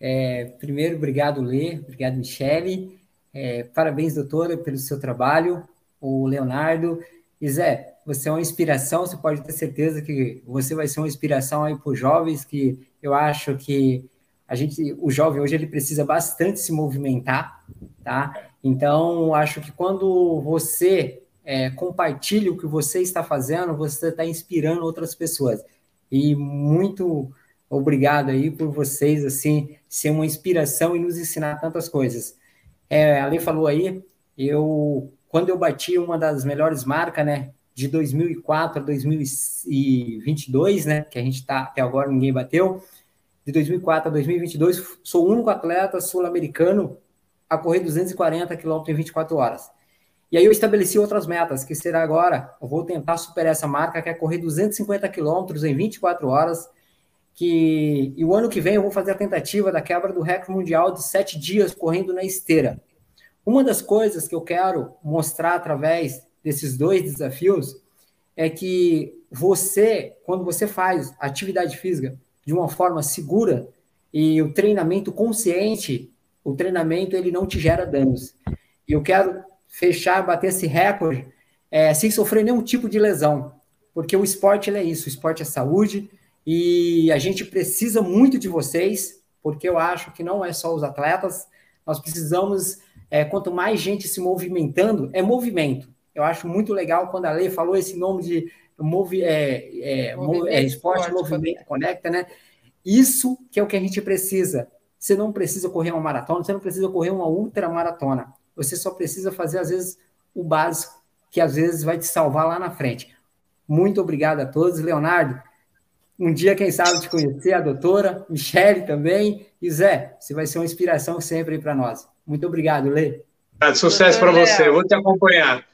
É, primeiro, obrigado, Lê, obrigado, Michele. É, parabéns, doutora, pelo seu trabalho. O Leonardo. E Zé, você é uma inspiração, você pode ter certeza que você vai ser uma inspiração aí para os jovens, que eu acho que a gente, o jovem hoje ele precisa bastante se movimentar, tá? Então, acho que quando você é, compartilha o que você está fazendo, você está inspirando outras pessoas. E muito obrigado aí por vocês, assim, ser uma inspiração e nos ensinar tantas coisas. É, a Lei falou aí, eu, quando eu bati uma das melhores marcas, né, de 2004 a 2022, né, que a gente está até agora ninguém bateu, de 2004 a 2022, sou o único atleta sul-americano a correr 240 quilômetros em 24 horas. E aí eu estabeleci outras metas, que será agora, eu vou tentar superar essa marca, que é correr 250 quilômetros em 24 horas, que e o ano que vem eu vou fazer a tentativa da quebra do recorde mundial de sete dias correndo na esteira. Uma das coisas que eu quero mostrar através desses dois desafios é que você, quando você faz atividade física de uma forma segura e o treinamento consciente, o treinamento ele não te gera danos. E eu quero fechar, bater esse recorde é, sem sofrer nenhum tipo de lesão, porque o esporte é isso, o esporte é saúde e a gente precisa muito de vocês, porque eu acho que não é só os atletas, nós precisamos, é, quanto mais gente se movimentando, é movimento. Eu acho muito legal quando a Lei falou esse nome de movi é, é, movimento, é, esporte, movimento, conecta, né? Isso que é o que a gente precisa. Você não precisa correr uma maratona, você não precisa correr uma ultramaratona. Você só precisa fazer, às vezes, o básico, que às vezes vai te salvar lá na frente. Muito obrigado a todos. Leonardo, um dia, quem sabe, te conhecer, a doutora, Michele também. E Zé, você vai ser uma inspiração sempre para nós. Muito obrigado, Lê. Sucesso para você, vou te acompanhar.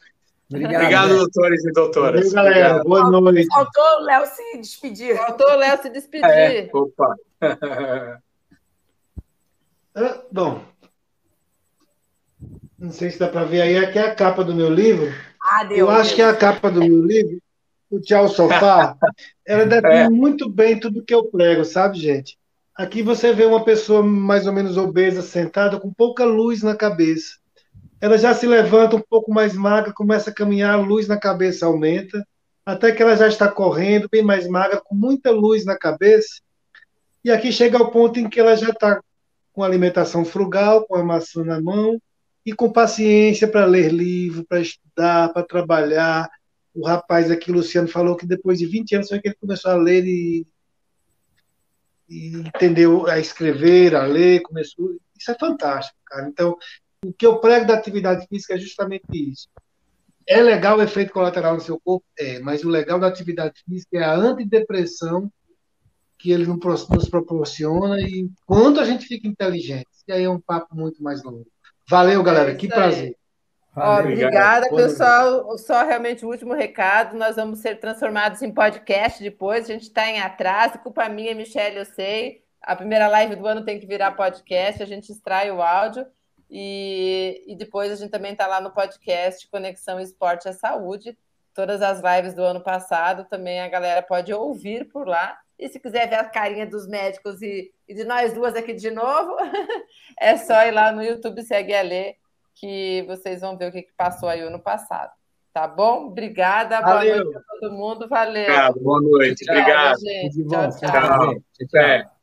Obrigado, obrigado doutores e doutoras. Valeu, galera. Boa noite. Faltou o Léo se despedir. Faltou o Léo se despedir. É, opa. Ah, bom, Não sei se dá para ver aí, aqui é a capa do meu livro. Ah, deu, Eu acho que é a capa do meu livro, o Tchau Sofá, ela define é. muito bem tudo que eu prego, sabe, gente? Aqui você vê uma pessoa mais ou menos obesa, sentada, com pouca luz na cabeça. Ela já se levanta um pouco mais magra, começa a caminhar, a luz na cabeça aumenta, até que ela já está correndo, bem mais magra, com muita luz na cabeça. E aqui chega ao ponto em que ela já está com alimentação frugal, com a maçã na mão, e com paciência para ler livro, para estudar, para trabalhar. O rapaz aqui, Luciano, falou que depois de 20 anos foi que ele começou a ler e e entendeu a escrever, a ler, começou. Isso é fantástico, cara. Então, o que eu prego da atividade física é justamente isso. É legal o efeito colateral no seu corpo? É, mas o legal da atividade física é a antidepressão que ele nos proporciona e quanto a gente fica inteligente. E aí é um papo muito mais longo. Valeu, galera. É que prazer. Ó, obrigada, pessoal. Só realmente o último recado: nós vamos ser transformados em podcast depois. A gente está em atraso, culpa minha, Michelle, eu sei. A primeira live do ano tem que virar podcast, a gente extrai o áudio e, e depois a gente também está lá no podcast Conexão Esporte à Saúde. Todas as lives do ano passado também a galera pode ouvir por lá. E se quiser ver a carinha dos médicos e, e de nós duas aqui de novo, é só ir lá no YouTube, segue a Lê que vocês vão ver o que, passou aí ano passado. Tá bom? Obrigada. Valeu. Boa noite a todo mundo. Valeu. Obrigado, boa noite. Obrigado. Gente. Tchau, tchau. tchau. tchau. tchau.